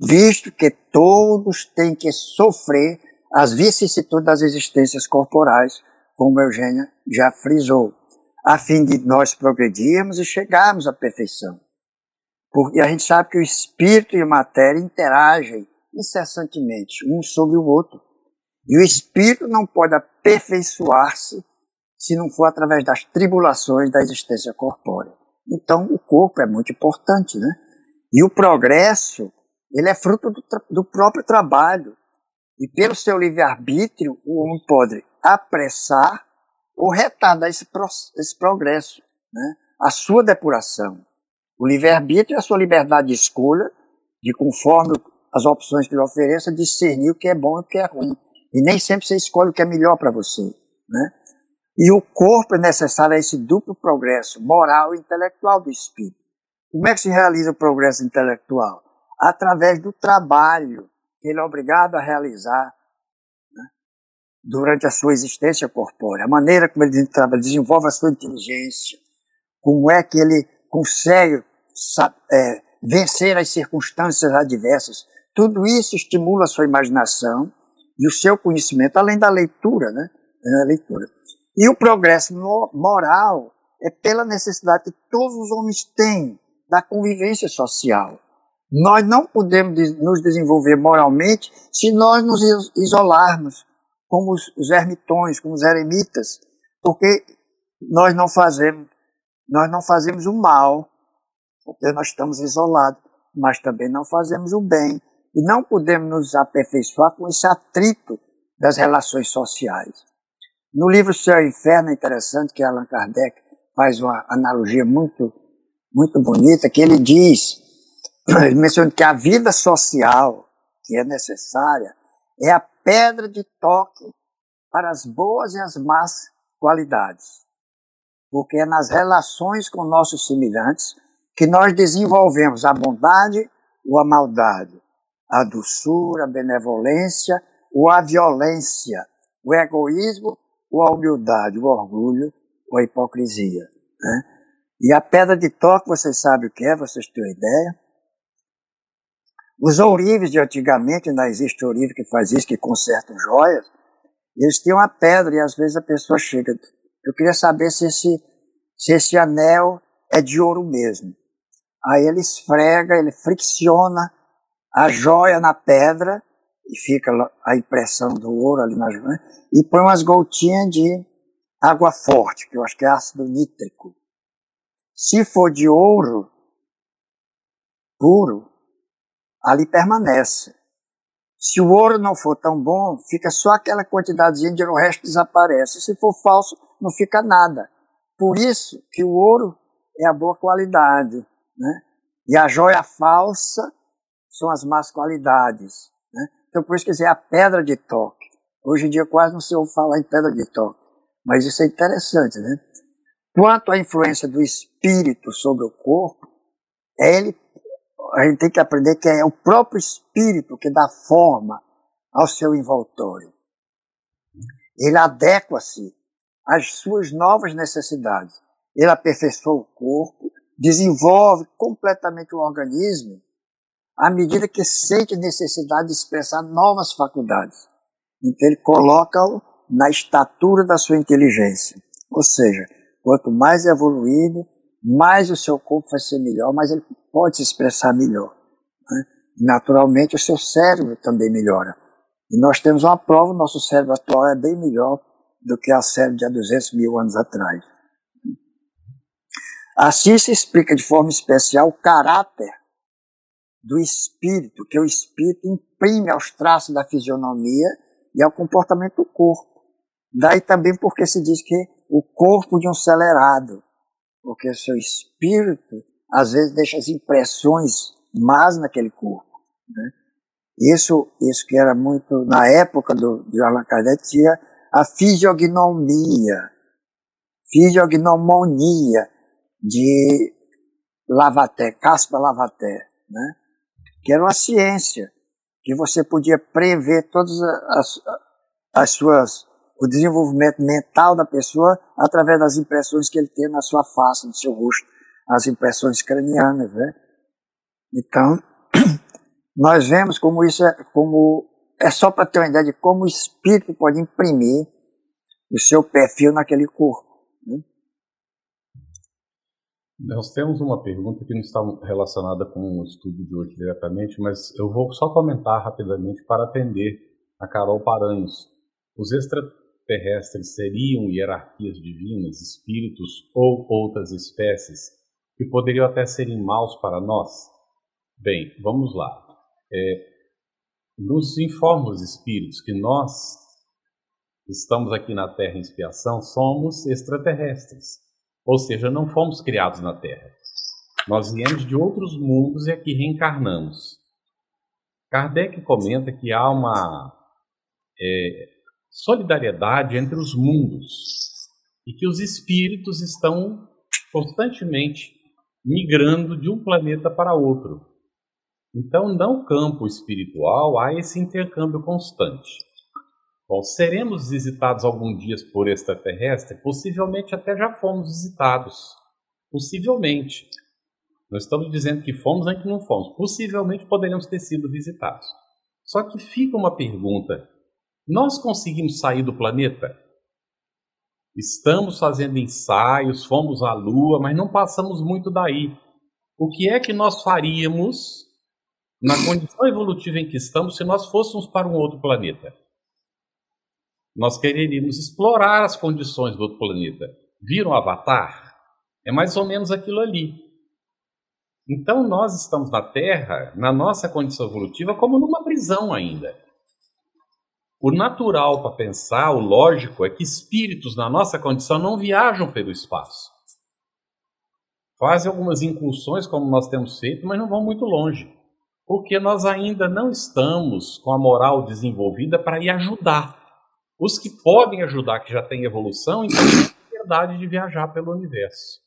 visto que todos têm que sofrer as vicissitudes das existências corporais, como Eugênia já frisou, a fim de nós progredirmos e chegarmos à perfeição. Porque a gente sabe que o espírito e a matéria interagem incessantemente um sobre o outro. E o espírito não pode aperfeiçoar-se se não for através das tribulações da existência corpórea. Então, o corpo é muito importante, né? E o progresso, ele é fruto do, do próprio trabalho. E pelo seu livre-arbítrio, o homem pode apressar ou retardar esse, esse progresso, né? a sua depuração. O livre-arbítrio é a sua liberdade de escolha, de conforme as opções que lhe ofereça, discernir o que é bom e o que é ruim. E nem sempre você escolhe o que é melhor para você. Né? E o corpo é necessário a esse duplo progresso moral e intelectual do espírito. Como é que se realiza o progresso intelectual? Através do trabalho que ele é obrigado a realizar né, durante a sua existência corpórea. A maneira como ele desenvolve a sua inteligência, como é que ele consegue é, vencer as circunstâncias adversas. Tudo isso estimula a sua imaginação e o seu conhecimento, além da leitura, né? Da leitura. E o progresso moral é pela necessidade que todos os homens têm da convivência social. Nós não podemos nos desenvolver moralmente se nós nos isolarmos, como os ermitões, como os eremitas, porque nós não fazemos, nós não fazemos o mal, porque nós estamos isolados, mas também não fazemos o bem. E não podemos nos aperfeiçoar com esse atrito das relações sociais. No livro Céu e Inferno é interessante que Allan Kardec faz uma analogia muito, muito bonita, que ele diz, ele menciona que a vida social que é necessária é a pedra de toque para as boas e as más qualidades. Porque é nas relações com nossos semelhantes que nós desenvolvemos a bondade ou a maldade, a doçura, a benevolência ou a violência, o egoísmo ou a humildade, o orgulho ou a hipocrisia. Né? E a pedra de toque, vocês sabem o que é, vocês têm uma ideia? Os ourives de antigamente, ainda existe ourive que faz isso, que consertam joias, eles têm uma pedra e às vezes a pessoa chega. Eu queria saber se esse, se esse anel é de ouro mesmo. Aí ele esfrega, ele fricciona a joia na pedra e fica a impressão do ouro ali na joia, e põe umas gotinhas de água forte, que eu acho que é ácido nítrico. Se for de ouro puro, ali permanece. Se o ouro não for tão bom, fica só aquela quantidadezinha de o resto desaparece. Se for falso, não fica nada. Por isso que o ouro é a boa qualidade, né? E a joia falsa são as más qualidades. Então, por isso que dizer a pedra de toque. Hoje em dia quase não se ouve falar em pedra de toque. Mas isso é interessante, né? Quanto à influência do espírito sobre o corpo, é ele, a gente tem que aprender que é o próprio espírito que dá forma ao seu envoltório. Ele adequa-se às suas novas necessidades. Ele aperfeiçoa o corpo, desenvolve completamente o organismo à medida que sente necessidade de expressar novas faculdades. Então ele coloca-o na estatura da sua inteligência. Ou seja, quanto mais evoluído, mais o seu corpo vai ser melhor, mais ele pode se expressar melhor. Né? Naturalmente, o seu cérebro também melhora. E nós temos uma prova: o nosso cérebro atual é bem melhor do que o cérebro de há 200 mil anos atrás. Assim se explica de forma especial o caráter do espírito, que o espírito imprime aos traços da fisionomia e ao comportamento do corpo. Daí também porque se diz que o corpo de um celerado, porque o seu espírito às vezes deixa as impressões más naquele corpo. Né? Isso, isso que era muito, na época do, de Allan Kardec, tinha a fisiognomia, fisiognomonia de Lavaté, Caspar Lavaté, né? Que era uma ciência, que você podia prever todas as, as suas o desenvolvimento mental da pessoa através das impressões que ele tem na sua face, no seu rosto, as impressões cranianas, né? Então, nós vemos como isso é, como é só para ter uma ideia de como o espírito pode imprimir o seu perfil naquele corpo. Né? Nós temos uma pergunta que não está relacionada com o estudo de hoje diretamente, mas eu vou só comentar rapidamente para atender a Carol Paranhos. Os extraterrestres seriam hierarquias divinas, espíritos ou outras espécies que poderiam até serem maus para nós? Bem, vamos lá. É, nos informa os espíritos que nós estamos aqui na Terra em expiação, somos extraterrestres. Ou seja, não fomos criados na Terra. Nós viemos de outros mundos e aqui reencarnamos. Kardec comenta que há uma é, solidariedade entre os mundos e que os espíritos estão constantemente migrando de um planeta para outro. Então, no campo espiritual, há esse intercâmbio constante. Bom, seremos visitados algum dia por extraterrestre? Possivelmente até já fomos visitados. Possivelmente. Não estamos dizendo que fomos nem que não fomos. Possivelmente poderíamos ter sido visitados. Só que fica uma pergunta: nós conseguimos sair do planeta? Estamos fazendo ensaios, fomos à Lua, mas não passamos muito daí. O que é que nós faríamos na condição evolutiva em que estamos se nós fôssemos para um outro planeta? Nós quereríamos explorar as condições do outro planeta. Viram o Avatar? É mais ou menos aquilo ali. Então nós estamos na Terra, na nossa condição evolutiva, como numa prisão ainda. O natural para pensar, o lógico, é que espíritos na nossa condição não viajam pelo espaço. Fazem algumas incursões, como nós temos feito, mas não vão muito longe. Porque nós ainda não estamos com a moral desenvolvida para ir ajudar os que podem ajudar, que já têm evolução, então têm a liberdade de viajar pelo universo.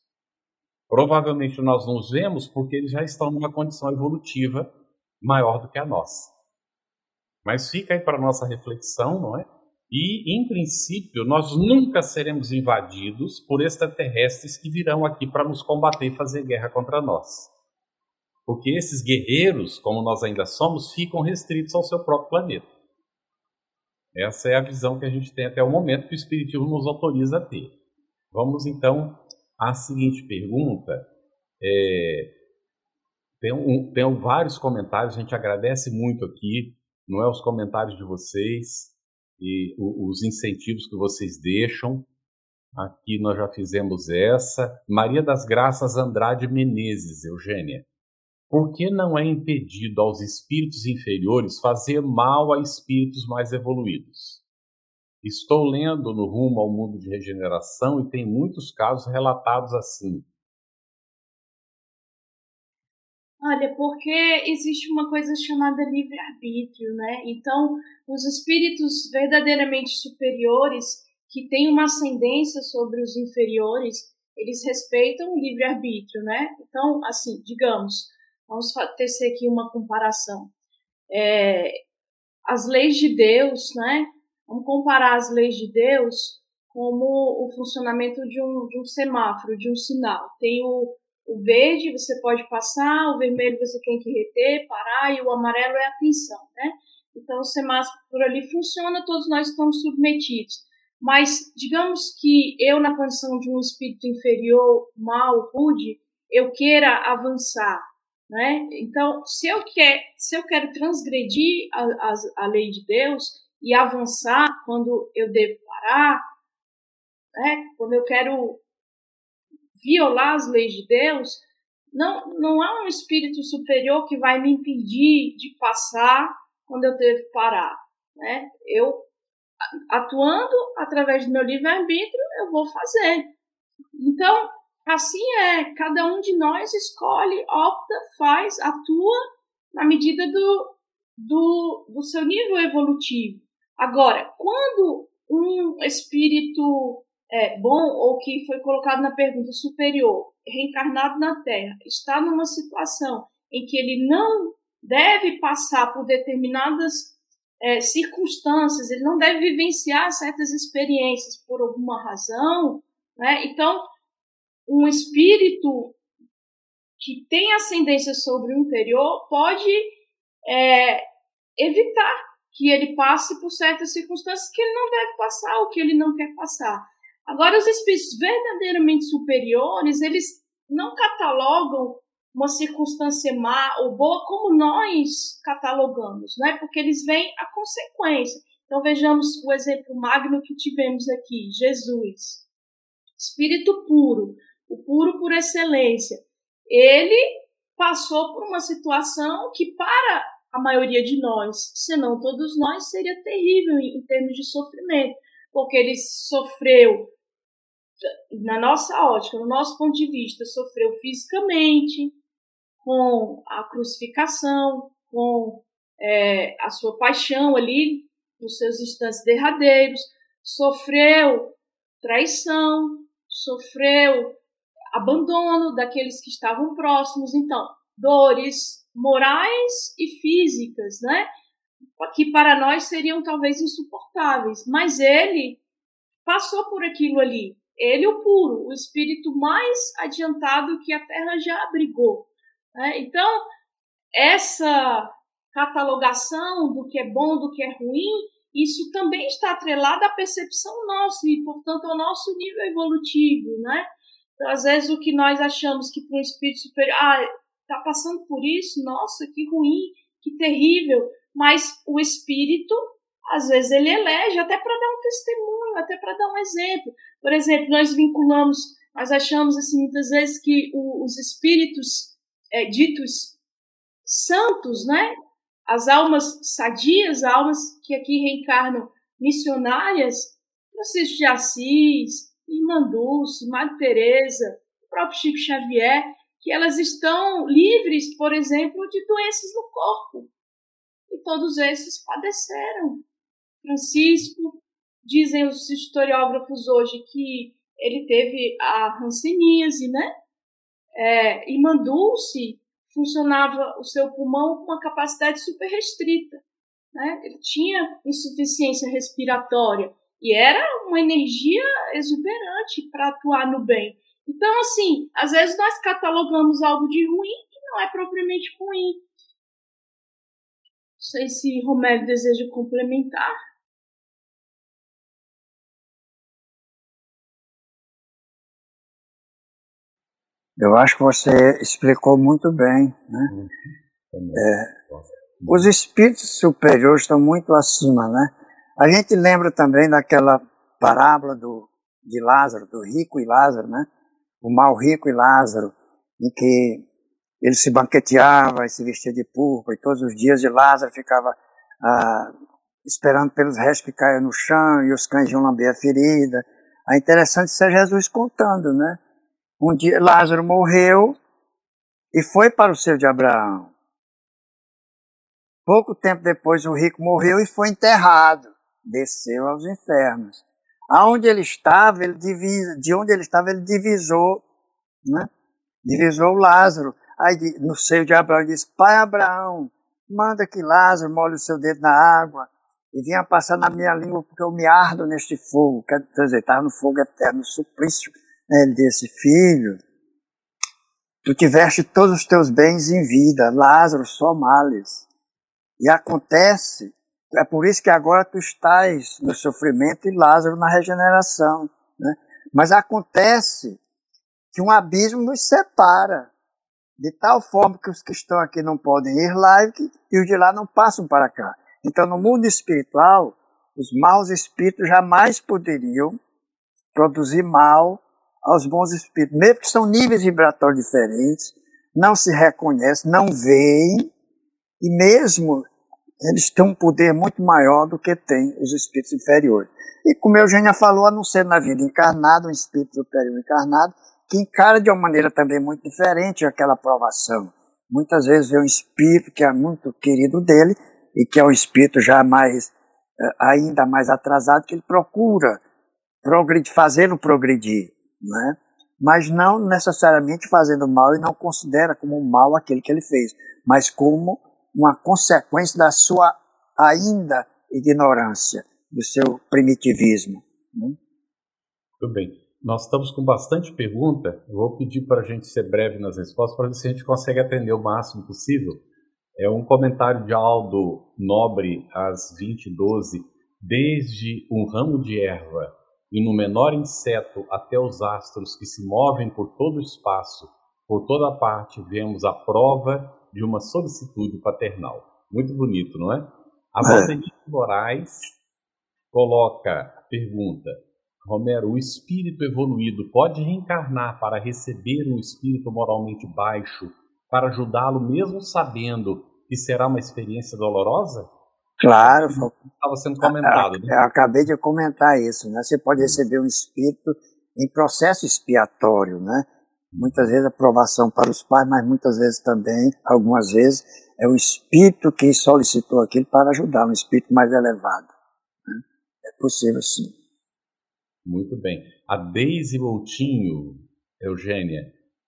Provavelmente nós não os vemos porque eles já estão numa condição evolutiva maior do que a nossa. Mas fica aí para nossa reflexão, não é? E, em princípio, nós nunca seremos invadidos por extraterrestres que virão aqui para nos combater e fazer guerra contra nós. Porque esses guerreiros, como nós ainda somos, ficam restritos ao seu próprio planeta. Essa é a visão que a gente tem até o momento que o Espiritismo nos autoriza a ter. Vamos então à seguinte pergunta. É, tem, um, tem vários comentários, a gente agradece muito aqui, não é os comentários de vocês e os incentivos que vocês deixam. Aqui nós já fizemos essa. Maria das Graças Andrade Menezes, Eugênia. Por que não é impedido aos espíritos inferiores fazer mal a espíritos mais evoluídos? Estou lendo no Rumo ao Mundo de Regeneração e tem muitos casos relatados assim. Olha, porque existe uma coisa chamada livre-arbítrio, né? Então, os espíritos verdadeiramente superiores, que têm uma ascendência sobre os inferiores, eles respeitam o livre-arbítrio, né? Então, assim, digamos, Vamos tecer aqui uma comparação. É, as leis de Deus, né? Vamos comparar as leis de Deus como o funcionamento de um, de um semáforo, de um sinal. Tem o, o verde, você pode passar, o vermelho você tem que reter, parar, e o amarelo é atenção, né? Então, o semáforo ali funciona, todos nós estamos submetidos. Mas, digamos que eu, na condição de um espírito inferior, mal, rude, eu queira avançar, né? Então, se eu, quer, se eu quero transgredir a, a, a lei de Deus e avançar quando eu devo parar, né? quando eu quero violar as leis de Deus, não, não há um espírito superior que vai me impedir de passar quando eu devo parar. Né? Eu, atuando através do meu livre-arbítrio, eu vou fazer. Então, Assim é, cada um de nós escolhe, opta, faz, atua na medida do, do, do seu nível evolutivo. Agora, quando um espírito é, bom, ou que foi colocado na pergunta superior, reencarnado na Terra, está numa situação em que ele não deve passar por determinadas é, circunstâncias, ele não deve vivenciar certas experiências por alguma razão, né? Então, um espírito que tem ascendência sobre o interior pode é, evitar que ele passe por certas circunstâncias que ele não deve passar ou que ele não quer passar. Agora, os espíritos verdadeiramente superiores, eles não catalogam uma circunstância má ou boa como nós catalogamos, né? porque eles veem a consequência. Então vejamos o exemplo magno que tivemos aqui, Jesus. Espírito puro, o puro por excelência. Ele passou por uma situação que para a maioria de nós, se não todos nós, seria terrível em, termos de sofrimento, porque ele sofreu na nossa ótica, no nosso ponto de vista, sofreu fisicamente, com a crucificação, com é, a sua paixão ali, nos seus instantes derradeiros, sofreu traição, sofreu abandono daqueles que estavam próximos. Então, dores morais e físicas, né? Que para nós seriam talvez insuportáveis, mas ele passou por aquilo ali. Ele, o puro, o espírito mais adiantado que a Terra já abrigou. Né? Então, essa catalogação do que é bom, do que é ruim, isso também está atrelado à percepção nossa e, portanto, ao nosso nível evolutivo, né? Então, às vezes, o que nós achamos que para um espírito superior, ah, está passando por isso, nossa, que ruim, que terrível, mas o espírito, às vezes, ele elege até para dar um testemunho, até para dar um exemplo. Por exemplo, nós vinculamos, nós achamos assim muitas vezes que o, os espíritos é, ditos santos, né? As almas sadias, almas que aqui reencarnam missionárias, Francisco de Assis, Irmã Dulce, Madre Teresa, o próprio Chico Xavier, que elas estão livres, por exemplo, de doenças no corpo. E todos esses padeceram. Francisco, dizem os historiógrafos hoje que ele teve a hanseníase, né? É, Irmã Dulce funcionava o seu pulmão com uma capacidade super restrita. Né? Ele tinha insuficiência respiratória e era uma energia exuberante para atuar no bem. Então, assim, às vezes nós catalogamos algo de ruim que não é propriamente ruim. Não sei se Romero deseja complementar. Eu acho que você explicou muito bem. Né? Uhum. É, os espíritos superiores estão muito acima, né? A gente lembra também daquela parábola do, de Lázaro, do rico e Lázaro, né? O mal rico e Lázaro, em que ele se banqueteava e se vestia de púrpura, e todos os dias de Lázaro ficava ah, esperando pelos restos que caíam no chão, e os cães iam lamber a ferida. É interessante ser Jesus contando, né? Um dia Lázaro morreu e foi para o seio de Abraão. Pouco tempo depois o rico morreu e foi enterrado, desceu aos infernos. Aonde ele estava, ele divisa, de onde ele estava, ele divisou, né? Divisou Lázaro. Aí no seio de Abraão ele disse: Pai Abraão, manda que Lázaro molhe o seu dedo na água e venha passar na minha língua, porque eu me ardo neste fogo. Quer dizer, estava no fogo eterno, no suplício ele disse: Filho, tu tiveste todos os teus bens em vida, Lázaro só males. E acontece, é por isso que agora tu estás no sofrimento e Lázaro na regeneração. Né? Mas acontece que um abismo nos separa, de tal forma que os que estão aqui não podem ir lá e os de lá não passam para cá. Então, no mundo espiritual, os maus espíritos jamais poderiam produzir mal aos bons espíritos, mesmo que são níveis vibratórios diferentes, não se reconhecem, não veem, e mesmo eles têm um poder muito maior do que têm os espíritos inferiores. E como Eugênia falou, a não ser na vida encarnada, um espírito superior encarnado, que encara de uma maneira também muito diferente aquela provação. Muitas vezes vê um espírito que é muito querido dele e que é um espírito já mais, eh, ainda mais atrasado, que ele procura progredir, fazê-lo progredir né? mas não necessariamente fazendo mal e não considera como mal aquele que ele fez, mas como uma consequência da sua ainda ignorância, do seu primitivismo. Né? Muito bem. Nós estamos com bastante pergunta. Vou pedir para a gente ser breve nas respostas para ver se a gente consegue atender o máximo possível. É um comentário de Aldo Nobre às 20h12. Desde um ramo de erva e no menor inseto até os astros que se movem por todo o espaço Por toda parte vemos a prova de uma solicitude paternal. Muito bonito, não é? A Valdemir é. Moraes coloca a pergunta: Romero, o espírito evoluído pode reencarnar para receber um espírito moralmente baixo para ajudá-lo, mesmo sabendo que será uma experiência dolorosa? Claro, estava sendo comentado. Né? Eu acabei de comentar isso, né? Você pode receber um espírito em processo expiatório, né? Muitas vezes aprovação para os pais, mas muitas vezes também, algumas vezes, é o espírito que solicitou aquilo para ajudar, um espírito mais elevado. Né? É possível sim. Muito bem. A Deise Moutinho, Eugênia,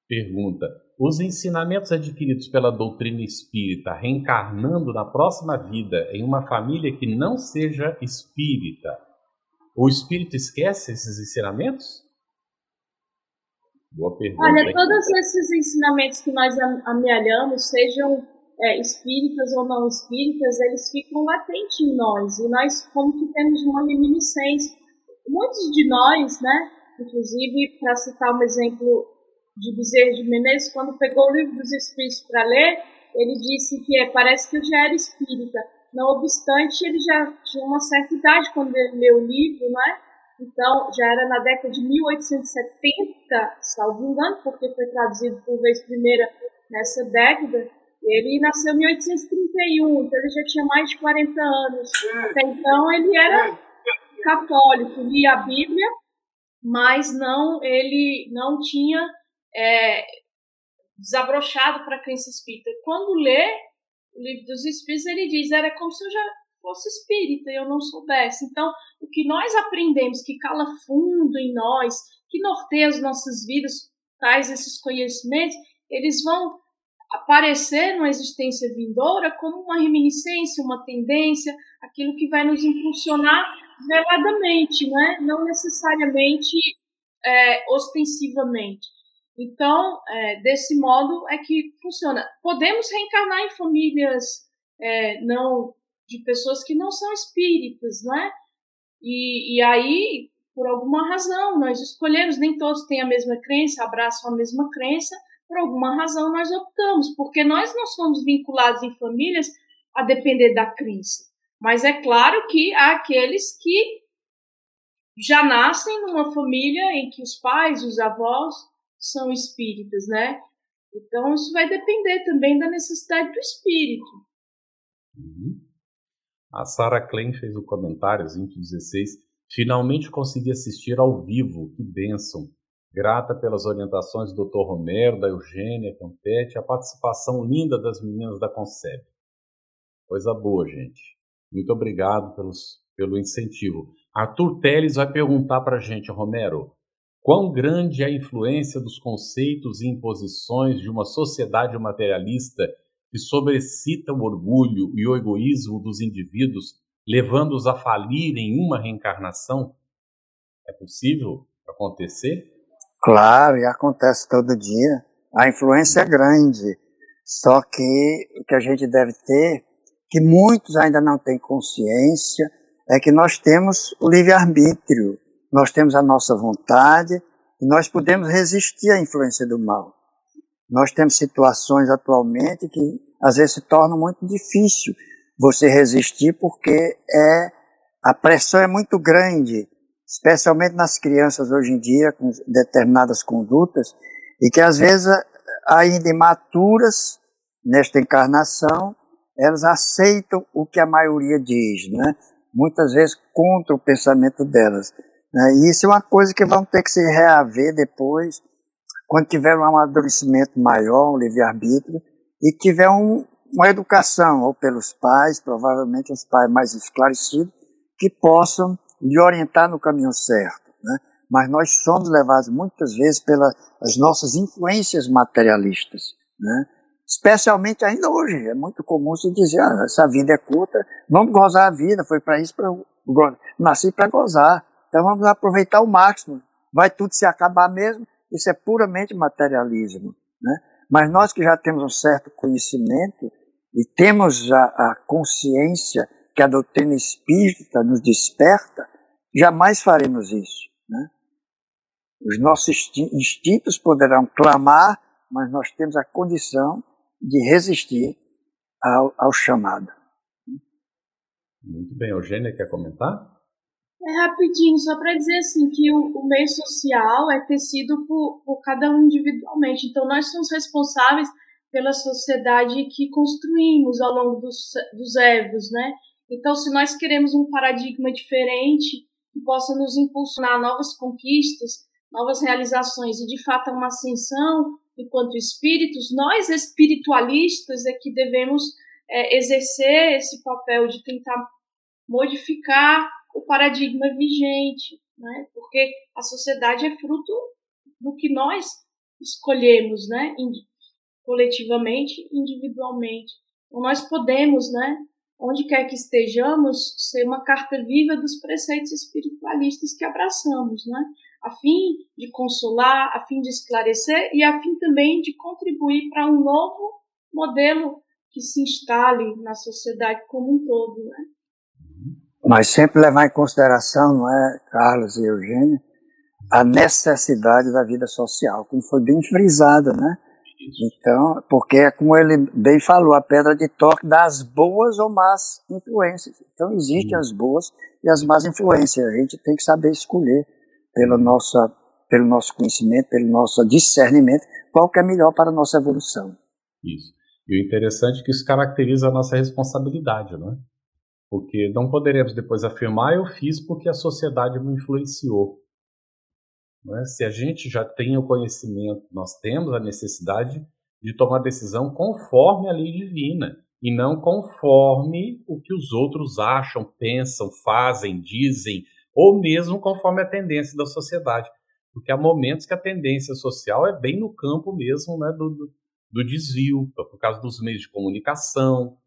pergunta: os ensinamentos adquiridos pela doutrina espírita reencarnando na próxima vida em uma família que não seja espírita, o espírito esquece esses ensinamentos? Boa pergunta. Olha, todos esses ensinamentos que nós amealhamos, sejam é, espíritas ou não espíritas, eles ficam latentes em nós. E nós, como que temos uma reminiscência. Muitos de nós, né, inclusive, para citar um exemplo de Bezerra de Menezes, quando pegou o livro dos Espíritos para ler, ele disse que é, parece que eu já era espírita. Não obstante, ele já tinha uma certa idade quando ele leu o livro, né? Então, já era na década de 1870, salvo engano, porque foi traduzido por vez primeira nessa década. Ele nasceu em 1831, então ele já tinha mais de 40 anos. Até então, ele era católico, lia a Bíblia, mas não ele não tinha é, desabrochado para a crença espírita. Quando lê o livro dos espíritos, ele diz: era como se eu já fosse espírita e eu não soubesse. Então, o que nós aprendemos, que cala fundo em nós, que norteia as nossas vidas, traz esses conhecimentos, eles vão aparecer numa existência vindoura como uma reminiscência, uma tendência, aquilo que vai nos impulsionar veladamente, né? não necessariamente é, ostensivamente. Então, é, desse modo é que funciona. Podemos reencarnar em famílias é, não de pessoas que não são espíritas, não é? E, e aí, por alguma razão, nós escolhemos, nem todos têm a mesma crença, abraçam a mesma crença, por alguma razão nós optamos, porque nós não somos vinculados em famílias a depender da crença. Mas é claro que há aqueles que já nascem numa família em que os pais, os avós são espíritas, né? Então isso vai depender também da necessidade do espírito. Uhum. A Sarah Klein fez um comentário, 2016. Finalmente consegui assistir ao vivo, que bênção. Grata pelas orientações do Dr. Romero, da Eugênia, Campete, a participação linda das meninas da Conceb. Coisa boa, gente. Muito obrigado pelos, pelo incentivo. Arthur Teles vai perguntar para a gente, Romero, Quão grande é a influência dos conceitos e imposições de uma sociedade materialista que sobrecita o orgulho e o egoísmo dos indivíduos, levando-os a falir em uma reencarnação? É possível acontecer? Claro, e acontece todo dia. A influência é grande. Só que o que a gente deve ter, que muitos ainda não têm consciência, é que nós temos o livre-arbítrio nós temos a nossa vontade e nós podemos resistir à influência do mal. Nós temos situações atualmente que às vezes se torna muito difícil você resistir porque é a pressão é muito grande, especialmente nas crianças hoje em dia com determinadas condutas e que às vezes ainda imaturas nesta encarnação elas aceitam o que a maioria diz, né? Muitas vezes contra o pensamento delas. Né? E isso é uma coisa que vão ter que se reaver depois, quando tiver um amadurecimento maior, um livre-arbítrio, e tiver um, uma educação, ou pelos pais, provavelmente os pais mais esclarecidos, que possam lhe orientar no caminho certo. Né? Mas nós somos levados muitas vezes pelas nossas influências materialistas. Né? Especialmente ainda hoje, é muito comum se dizer, ah, essa vida é curta, vamos gozar a vida, foi para isso, pra, nasci para gozar. Então vamos aproveitar o máximo. Vai tudo se acabar mesmo. Isso é puramente materialismo. Né? Mas nós que já temos um certo conhecimento e temos a, a consciência que a doutrina espírita nos desperta, jamais faremos isso. Né? Os nossos instintos poderão clamar mas nós temos a condição de resistir ao, ao chamado. Muito bem. Eugênia, quer comentar? É rapidinho, só para dizer assim que o, o, meio social é tecido por, por cada um individualmente. Então, nós somos responsáveis pela sociedade que construímos ao longo dos, dos né? Então, se nós queremos um paradigma diferente que possa nos impulsionar novas conquistas, novas realizações e, de fato, uma ascensão enquanto espíritos, nós espiritualistas é que devemos é, exercer esse papel de tentar modificar o paradigma vigente, né? porque a sociedade é fruto do que nós escolhemos, né? coletivamente, individualmente. Então, nós podemos, né, onde quer que estejamos, ser uma carta viva dos preceitos espiritualistas que abraçamos, né? a fim de consolar, a fim de esclarecer e a fim também de contribuir para um novo modelo que se instale na sociedade como um todo. Né? Mas sempre levar em consideração, não é, Carlos e Eugênio, a necessidade da vida social, como foi bem frisado, né? Então, porque é como ele bem falou, a pedra de toque das boas ou más influências. Então, existem as boas e as más influências. A gente tem que saber escolher pelo nosso, pelo nosso conhecimento, pelo nosso discernimento, qual que é melhor para a nossa evolução. Isso. E o interessante é que isso caracteriza a nossa responsabilidade, né? Porque não poderemos depois afirmar eu fiz porque a sociedade me influenciou. Né? Se a gente já tem o conhecimento, nós temos a necessidade de tomar decisão conforme a lei divina e não conforme o que os outros acham, pensam, fazem, dizem, ou mesmo conforme a tendência da sociedade. Porque há momentos que a tendência social é bem no campo mesmo né, do, do, desvio, por causa dos meios de comunicação,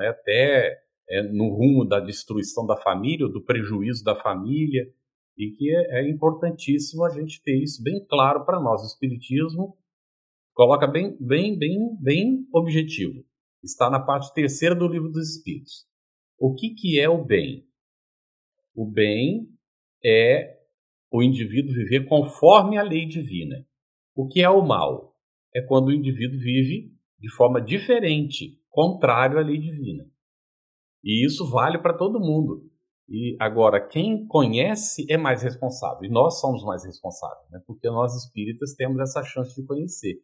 é? até é, no rumo da destruição da família, ou do prejuízo da família, e que é, é importantíssimo a gente ter isso bem claro para nós. O Espiritismo coloca bem, bem, bem, bem objetivo. Está na parte terceira do livro dos Espíritos. O que, que é o bem? O bem é o indivíduo viver conforme a lei divina. O que é o mal? É quando o indivíduo vive de forma diferente, contrário à lei divina. E isso vale para todo mundo. E agora, quem conhece é mais responsável. E nós somos mais responsáveis, né? porque nós espíritas temos essa chance de conhecer.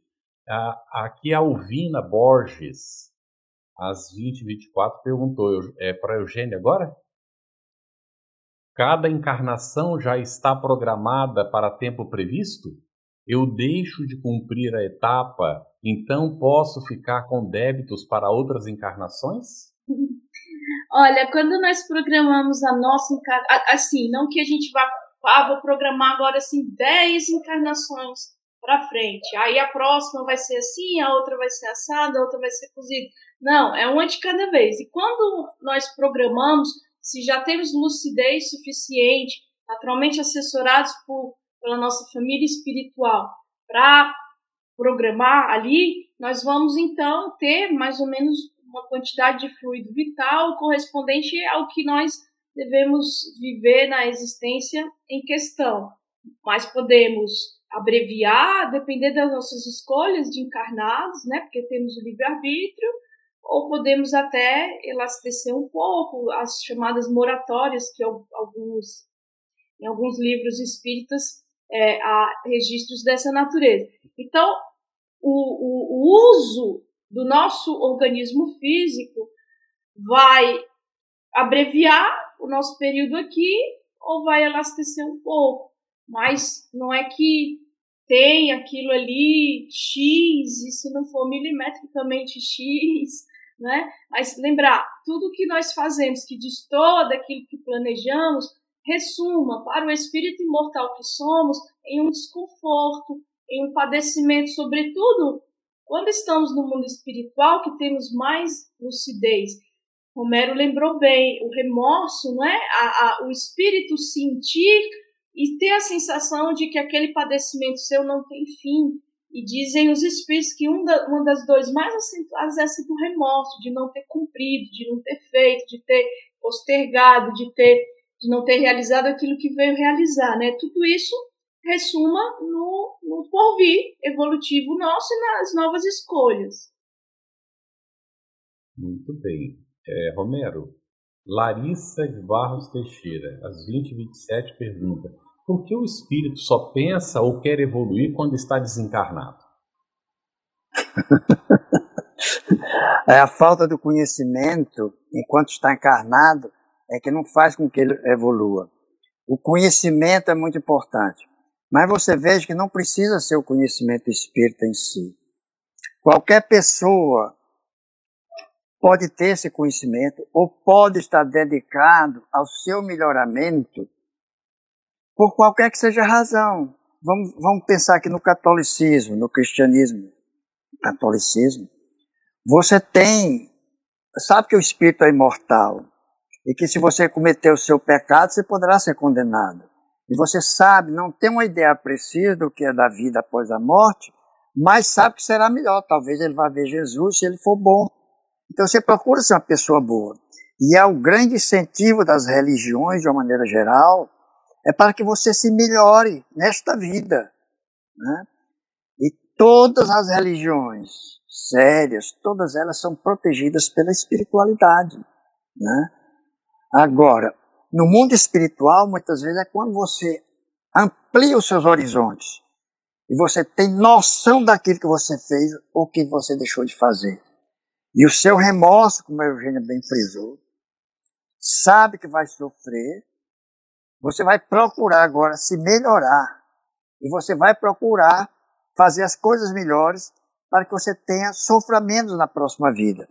Aqui a Alvina Borges, às 20h24, perguntou: é para Eugênia agora? Cada encarnação já está programada para tempo previsto? Eu deixo de cumprir a etapa, então posso ficar com débitos para outras encarnações? Olha, quando nós programamos a nossa encarnação, assim, não que a gente vá, ah, vou programar agora assim 10 encarnações para frente. Aí a próxima vai ser assim, a outra vai ser assada, a outra vai ser cozida. Não, é uma de cada vez. E quando nós programamos, se já temos lucidez suficiente, naturalmente assessorados por, pela nossa família espiritual, para programar ali, nós vamos então ter mais ou menos uma quantidade de fluido vital correspondente ao que nós devemos viver na existência em questão. Mas podemos abreviar, depender das nossas escolhas de encarnados, né? Porque temos o livre-arbítrio, ou podemos até elastecer um pouco as chamadas moratórias que alguns em alguns livros espíritas é, há registros dessa natureza. Então, o, o, o uso do nosso organismo físico vai abreviar o nosso período aqui ou vai elastecer um pouco, mas não é que tem aquilo ali X e se não for milimetricamente X, né? Mas lembrar, tudo que nós fazemos que distorce daquilo que planejamos, ressuma para o espírito imortal que somos em um desconforto, em um padecimento, sobretudo quando estamos no mundo espiritual, que temos mais lucidez. Romero lembrou bem, o remorso, não é? A, a, o espírito sentir e ter a sensação de que aquele padecimento seu não tem fim, e dizem os espíritos que um da, uma das dores mais acentuadas é essa do remorso, de não ter cumprido, de não ter feito, de ter postergado, de ter de não ter realizado aquilo que veio realizar, né? Tudo isso ressuma no, no porvir evolutivo nosso e nas novas escolhas. Muito bem. É, Romero, Larissa de Barros Teixeira, às 20h27, pergunta: por que o espírito só pensa ou quer evoluir quando está desencarnado? é a falta do conhecimento enquanto está encarnado é que não faz com que ele evolua. O conhecimento é muito importante, mas você veja que não precisa ser o conhecimento espírita em si. Qualquer pessoa pode ter esse conhecimento ou pode estar dedicado ao seu melhoramento por qualquer que seja a razão. Vamos, vamos pensar aqui no catolicismo, no cristianismo. Catolicismo. Você tem, sabe que o espírito é imortal e que se você cometer o seu pecado, você poderá ser condenado. E você sabe, não tem uma ideia precisa do que é da vida após a morte, mas sabe que será melhor. Talvez ele vá ver Jesus se ele for bom. Então você procura ser uma pessoa boa. E é o grande incentivo das religiões, de uma maneira geral, é para que você se melhore nesta vida. Né? E todas as religiões sérias, todas elas são protegidas pela espiritualidade. Né? Agora, no mundo espiritual, muitas vezes é quando você amplia os seus horizontes e você tem noção daquilo que você fez ou que você deixou de fazer. E o seu remorso, como a Eugênia bem frisou, sabe que vai sofrer, você vai procurar agora se melhorar. E você vai procurar fazer as coisas melhores para que você tenha, sofra menos na próxima vida.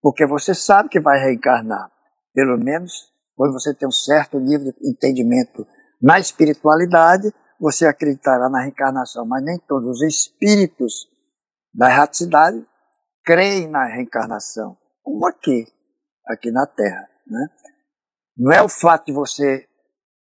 Porque você sabe que vai reencarnar. Pelo menos quando você tem um certo nível de entendimento na espiritualidade, você acreditará na reencarnação. Mas nem todos os espíritos da erraticidade creem na reencarnação, como aqui, aqui na Terra. Né? Não é o fato de você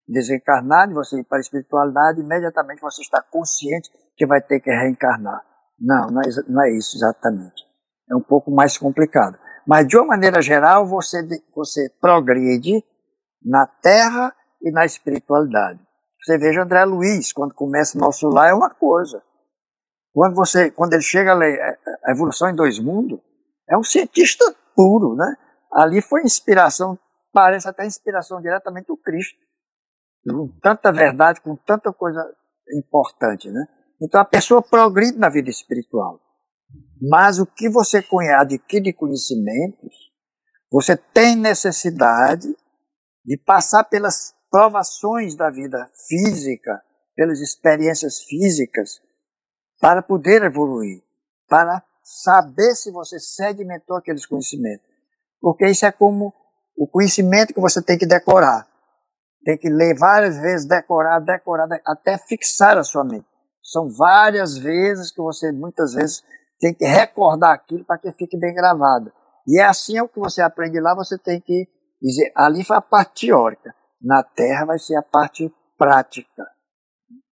desencarnar, de você ir para a espiritualidade, imediatamente você está consciente que vai ter que reencarnar. Não, não é, não é isso exatamente. É um pouco mais complicado. Mas, de uma maneira geral, você, você progride na Terra e na espiritualidade. Você veja André Luiz, quando começa o nosso lar, é uma coisa. Quando, você, quando ele chega a é, é, a Evolução em Dois Mundos, é um cientista puro, né? Ali foi inspiração, parece até inspiração diretamente do Cristo. Com tanta verdade, com tanta coisa importante, né? Então a pessoa progride na vida espiritual. Mas o que você adquire conhecimentos, você tem necessidade de passar pelas provações da vida física, pelas experiências físicas, para poder evoluir, para saber se você sedimentou aqueles conhecimentos. Porque isso é como o conhecimento que você tem que decorar. Tem que ler várias vezes, decorar, decorar, até fixar a sua mente. São várias vezes que você, muitas vezes, tem que recordar aquilo para que fique bem gravado. E é assim é o que você aprende lá, você tem que dizer, ali foi a parte teórica. Na Terra vai ser a parte prática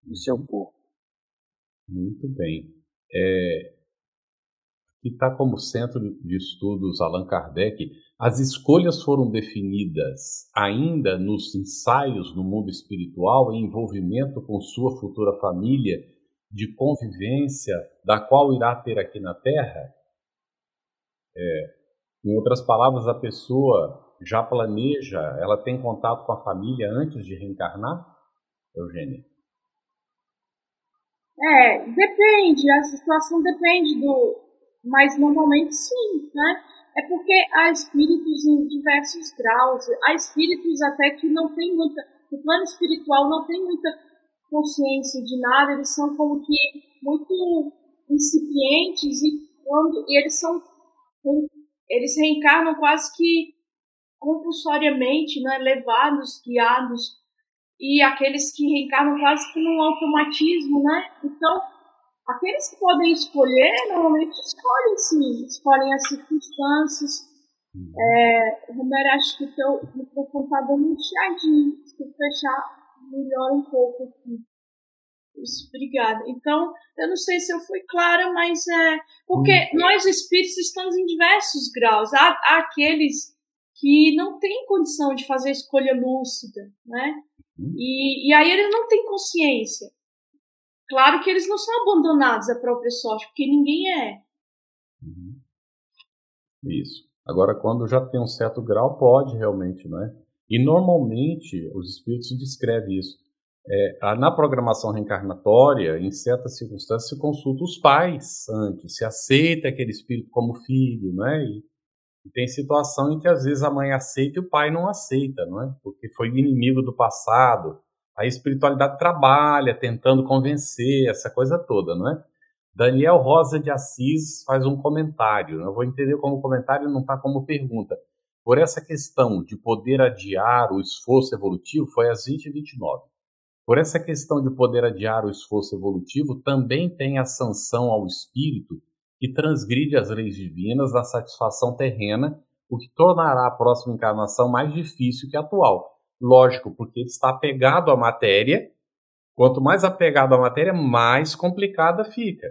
do seu corpo. Muito bem. É, que está como centro de estudos Allan Kardec, as escolhas foram definidas ainda nos ensaios no mundo espiritual em envolvimento com sua futura família de convivência da qual irá ter aqui na Terra? É, em outras palavras, a pessoa já planeja, ela tem contato com a família antes de reencarnar, Eugênia? É, depende, a situação depende do. Mas normalmente sim, né? É porque há espíritos em diversos graus, há espíritos até que não tem muita. O plano espiritual não tem muita consciência de nada, eles são como que muito incipientes e quando e eles são eles reencarnam quase que compulsoriamente, né, levados, guiados e aqueles que reencarnam quase que num automatismo, né? Então, aqueles que podem escolher, normalmente escolhem sim, escolhem as circunstâncias. Uhum. É, Romero, acho que o teu microfone está dando um chiadinho, se tu fechar, melhora um pouco aqui. Isso, obrigada. Então, eu não sei se eu fui clara, mas é. Porque uhum. nós espíritos estamos em diversos graus. Há, há aqueles que não têm condição de fazer escolha lúcida, né? E, e aí ele não tem consciência. Claro que eles não são abandonados à própria sorte, porque ninguém é. Uhum. Isso. Agora, quando já tem um certo grau, pode realmente, não é? E normalmente os espíritos descrevem isso. É, na programação reencarnatória, em certas circunstâncias, se consulta os pais antes, se aceita aquele espírito como filho, né? E, e, tem situação em que às vezes a mãe aceita e o pai não aceita, não é? Porque foi inimigo do passado. A espiritualidade trabalha tentando convencer essa coisa toda, não é? Daniel Rosa de Assis faz um comentário. Eu vou entender como comentário, não está como pergunta. Por essa questão de poder adiar o esforço evolutivo, foi às 20h29. Por essa questão de poder adiar o esforço evolutivo, também tem a sanção ao espírito que transgride as leis divinas da satisfação terrena, o que tornará a próxima encarnação mais difícil que a atual. Lógico, porque está apegado à matéria. Quanto mais apegado à matéria, mais complicada fica.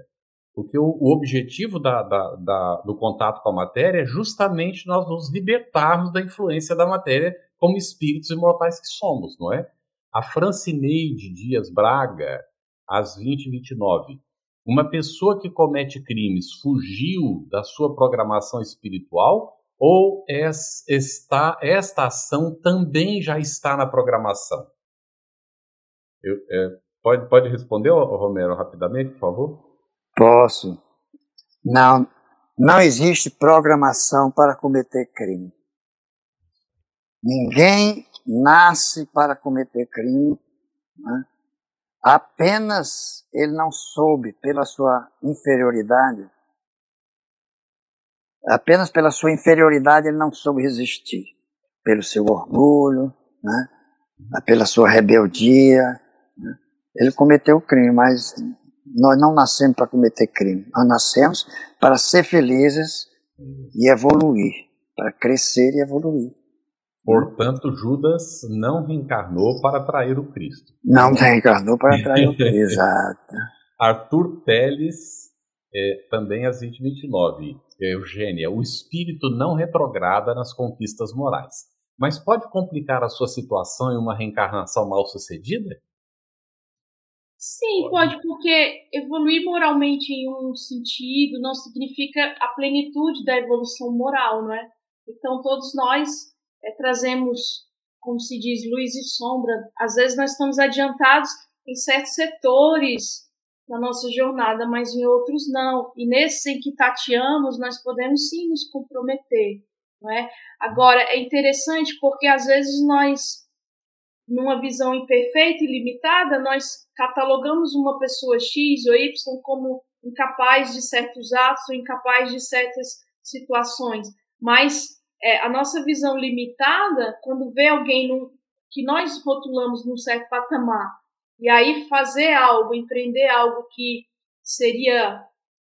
Porque o, o objetivo da, da, da, do contato com a matéria é justamente nós nos libertarmos da influência da matéria como espíritos imortais que somos, não é? A Francineide Dias Braga, às 20h29. Uma pessoa que comete crimes fugiu da sua programação espiritual ou esta, esta ação também já está na programação? Eu, é, pode, pode responder, Romero, rapidamente, por favor? Posso. Não, não existe programação para cometer crime. Ninguém nasce para cometer crime, né? Apenas ele não soube pela sua inferioridade, apenas pela sua inferioridade ele não soube resistir, pelo seu orgulho, né? pela sua rebeldia, né? ele cometeu o crime, mas nós não nascemos para cometer crime, nós nascemos para ser felizes e evoluir, para crescer e evoluir. Portanto, Judas não reencarnou para trair o Cristo. Não reencarnou para trair o Cristo, exato. Arthur Teles, é, também às 2029. Eugênia, o espírito não retrograda nas conquistas morais. Mas pode complicar a sua situação em uma reencarnação mal sucedida? Sim, pode, porque evoluir moralmente em um sentido não significa a plenitude da evolução moral, não é? Então, todos nós é, trazemos, como se diz, luz e sombra. Às vezes nós estamos adiantados em certos setores da nossa jornada, mas em outros não. E nesses em que tateamos, nós podemos sim nos comprometer. Não é? Agora, é interessante porque às vezes nós, numa visão imperfeita e limitada, nós catalogamos uma pessoa X ou Y como incapaz de certos atos ou incapaz de certas situações. Mas é, a nossa visão limitada, quando vê alguém num, que nós rotulamos num certo patamar, e aí fazer algo, empreender algo que seria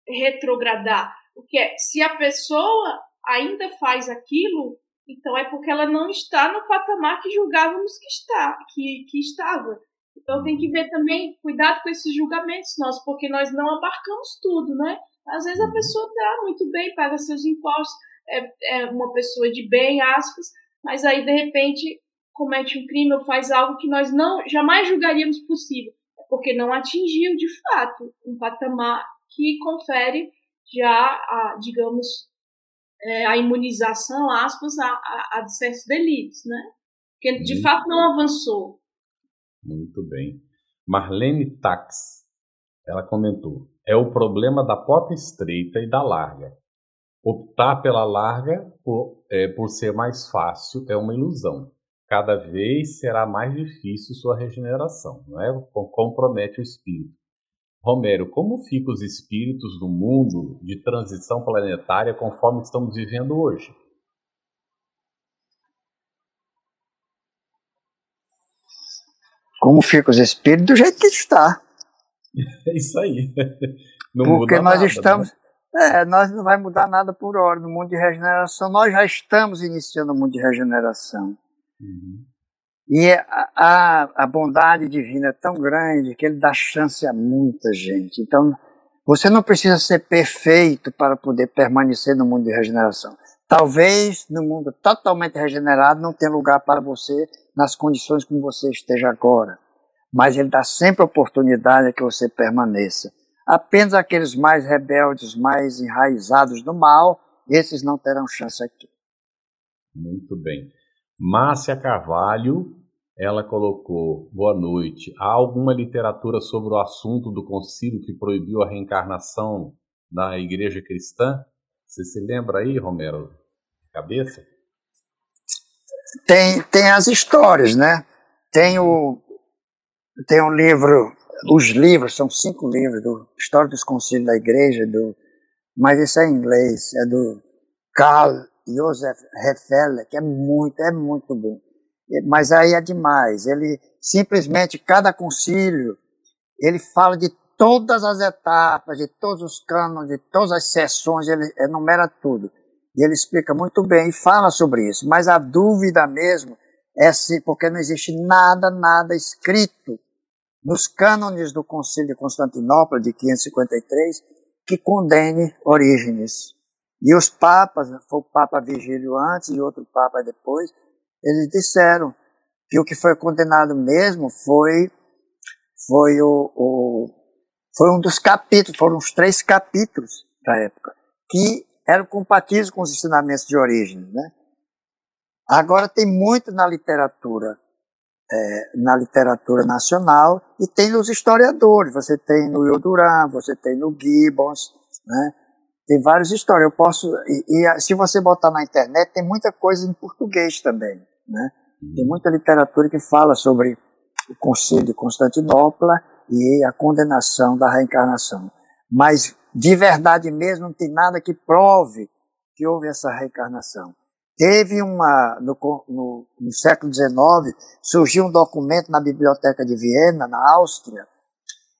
retrogradar, o que é, se a pessoa ainda faz aquilo, então é porque ela não está no patamar que julgávamos que está, que, que estava. Então tem que ver também, cuidado com esses julgamentos nossos, porque nós não abarcamos tudo, né? Às vezes a pessoa está muito bem, paga seus impostos, é, é uma pessoa de bem, aspas, mas aí de repente comete um crime ou faz algo que nós não jamais julgaríamos possível, porque não atingiu de fato um patamar que confere já, a, digamos, é, a imunização, aspas, a, a, a certos delitos, né? Porque de fato não avançou. Muito bem. Marlene Tax, ela comentou: é o problema da porta estreita e da larga. Optar pela larga por, é, por ser mais fácil é uma ilusão. Cada vez será mais difícil sua regeneração, não é? Compromete o espírito. Romero, como ficam os espíritos do mundo de transição planetária conforme estamos vivendo hoje? Como ficam os espíritos do jeito que está. É isso aí. Não Porque nós nada, estamos. Né? É, nós não vai mudar nada por hora no mundo de regeneração. Nós já estamos iniciando o mundo de regeneração. Uhum. E a, a, a, bondade divina é tão grande que ele dá chance a muita gente. Então, você não precisa ser perfeito para poder permanecer no mundo de regeneração. Talvez no mundo totalmente regenerado não tenha lugar para você nas condições como você esteja agora. mas ele dá sempre oportunidade a que você permaneça. Apenas aqueles mais rebeldes, mais enraizados no mal, esses não terão chance aqui. Muito bem. Márcia Carvalho, ela colocou: Boa noite. Há alguma literatura sobre o assunto do concílio que proibiu a reencarnação na igreja cristã? Você se lembra aí, Romero? Cabeça? Tem, tem as histórias, né? Tem o, tem um livro, os livros, são cinco livros, do História dos Concílios da Igreja, do, mas isso é em inglês, é do Carl Josef Hefele, que é muito, é muito bom. Mas aí é demais, ele simplesmente, cada concílio, ele fala de todas as etapas, de todos os cânones, de todas as sessões, ele enumera tudo. E ele explica muito bem e fala sobre isso. Mas a dúvida mesmo é se, porque não existe nada, nada escrito nos cânones do Concílio de Constantinopla de 553 que condene Orígenes. E os papas, foi o Papa Vigílio antes e outro Papa depois, eles disseram que o que foi condenado mesmo foi, foi, o, o foi um dos capítulos, foram os três capítulos da época, que eram compatíveis com os ensinamentos de origem. Né? Agora tem muito na literatura, é, na literatura nacional e tem nos historiadores. Você tem no Ioduran, você tem no Gibbons, né? Tem várias histórias. Eu posso e, e, se você botar na internet tem muita coisa em português também, né? Tem muita literatura que fala sobre o Conselho de Constantinopla e a condenação da reencarnação. Mas de verdade mesmo não tem nada que prove que houve essa reencarnação. Teve uma, no, no, no século XIX, surgiu um documento na Biblioteca de Viena, na Áustria,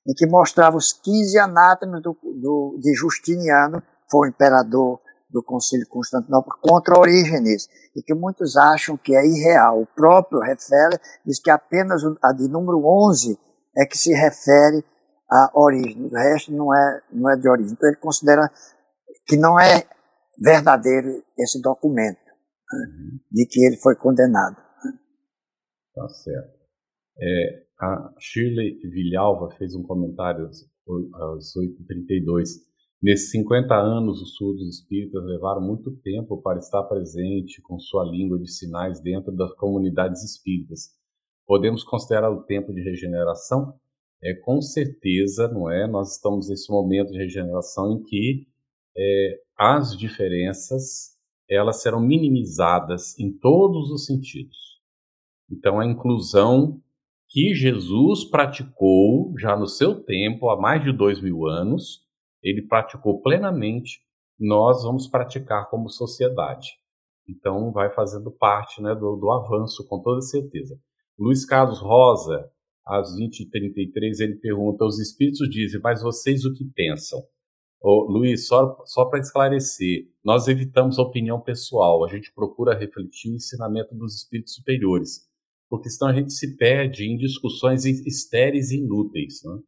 em que mostrava os 15 anátemas do, do, de Justiniano, foi o imperador do Concílio Constantinopla, contra Orígenes, e que muitos acham que é irreal. O próprio refere, diz que apenas a de número 11 é que se refere a origem, o resto não é, não é de origem. Então ele considera que não é verdadeiro esse documento de que ele foi condenado. Tá certo. É, a Shirley Vilhalva fez um comentário às 8h32. Nesses 50 anos, os surdos espíritas levaram muito tempo para estar presente com sua língua de sinais dentro das comunidades espíritas. Podemos considerar o tempo de regeneração? É, com certeza, não é? Nós estamos nesse momento de regeneração em que é, as diferenças elas serão minimizadas em todos os sentidos. Então, a inclusão que Jesus praticou já no seu tempo, há mais de dois mil anos, ele praticou plenamente, nós vamos praticar como sociedade. Então, vai fazendo parte né, do, do avanço, com toda certeza. Luiz Carlos Rosa, às 20h33, ele pergunta: Os espíritos dizem, mas vocês o que pensam? Ô, Luiz, só, só para esclarecer, nós evitamos a opinião pessoal, a gente procura refletir o ensinamento dos espíritos superiores, porque senão a gente se perde em discussões estéreis e inúteis. Né?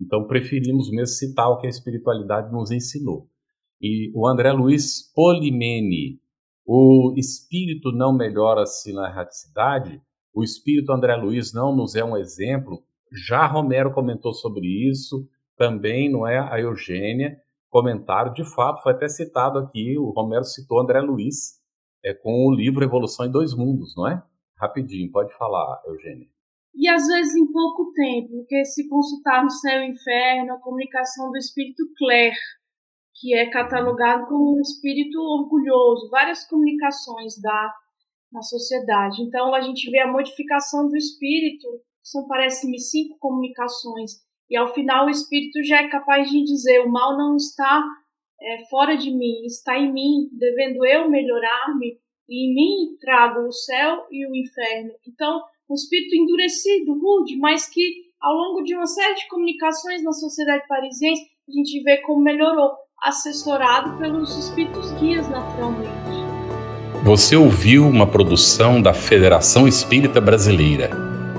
Então preferimos mesmo citar o que a espiritualidade nos ensinou. E o André Luiz Polimene, o espírito não melhora-se na erraticidade, o espírito André Luiz não nos é um exemplo. Já Romero comentou sobre isso, também não é a Eugênia. Comentário, de fato, foi até citado aqui, o Romero citou André Luiz é, com o livro Evolução em Dois Mundos, não é? Rapidinho, pode falar, Eugênia. E às vezes em pouco tempo, porque se consultarmos Céu e Inferno, a comunicação do espírito Claire, que é catalogado como um espírito orgulhoso, várias comunicações da na sociedade. Então a gente vê a modificação do espírito, são parece-me cinco comunicações, e ao final o espírito já é capaz de dizer: o mal não está é, fora de mim, está em mim, devendo eu melhorar-me, e em mim trago o céu e o inferno. Então, um espírito endurecido, rude, mas que ao longo de uma série de comunicações na sociedade parisiense, a gente vê como melhorou, assessorado pelos espíritos guias, naturalmente. Você ouviu uma produção da Federação Espírita Brasileira.